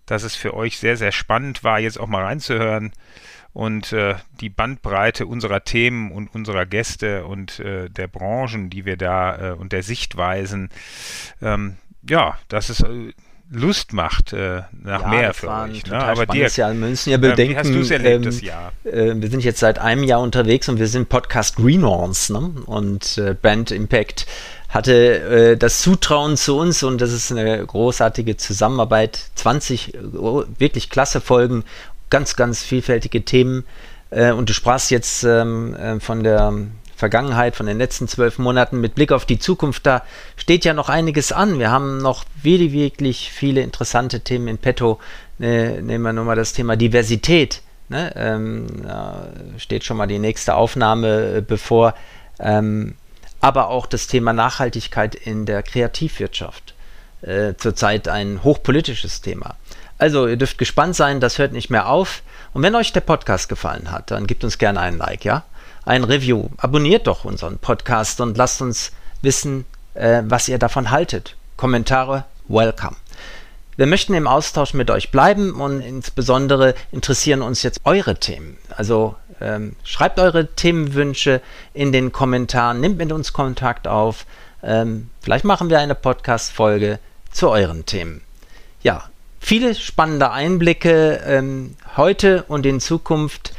dass es für euch sehr, sehr spannend war, jetzt auch mal reinzuhören und äh, die Bandbreite unserer Themen und unserer Gäste und äh, der Branchen, die wir da äh, und der Sichtweisen, ähm, ja, dass es äh, Lust macht äh, nach ja, mehr für euch. Ne? Aber dir, Jahr. Wir müssen ja bedenken, wie hast du es erlebt, ähm, das Jahr? Äh, wir sind jetzt seit einem Jahr unterwegs und wir sind Podcast Greenhorns ne? und äh, Brand Impact hatte äh, das Zutrauen zu uns und das ist eine großartige Zusammenarbeit. 20 äh, wirklich klasse Folgen, ganz, ganz vielfältige Themen. Äh, und du sprachst jetzt ähm, äh, von der Vergangenheit, von den letzten zwölf Monaten mit Blick auf die Zukunft. Da steht ja noch einiges an. Wir haben noch wirklich, wirklich viele interessante Themen in petto. Ne, nehmen wir nur mal das Thema Diversität. Ne? Ähm, steht schon mal die nächste Aufnahme äh, bevor. Ähm, aber auch das Thema Nachhaltigkeit in der Kreativwirtschaft. Äh, zurzeit ein hochpolitisches Thema. Also, ihr dürft gespannt sein, das hört nicht mehr auf. Und wenn euch der Podcast gefallen hat, dann gebt uns gerne einen Like, ja? Ein Review. Abonniert doch unseren Podcast und lasst uns wissen, äh, was ihr davon haltet. Kommentare, welcome. Wir möchten im Austausch mit euch bleiben und insbesondere interessieren uns jetzt eure Themen. Also ähm, schreibt eure Themenwünsche in den Kommentaren, nehmt mit uns Kontakt auf. Ähm, vielleicht machen wir eine Podcast-Folge zu euren Themen. Ja, viele spannende Einblicke ähm, heute und in Zukunft.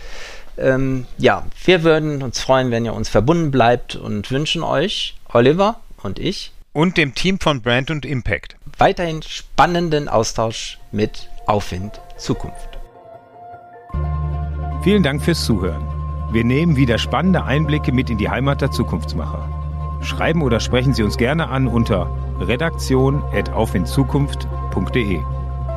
Ähm, ja, wir würden uns freuen, wenn ihr uns verbunden bleibt und wünschen euch, Oliver und ich, und dem Team von Brand und Impact. Weiterhin spannenden Austausch mit Aufwind Zukunft. Vielen Dank fürs Zuhören. Wir nehmen wieder spannende Einblicke mit in die Heimat der Zukunftsmacher. Schreiben oder sprechen Sie uns gerne an unter redaktion.aufwindzukunft.de.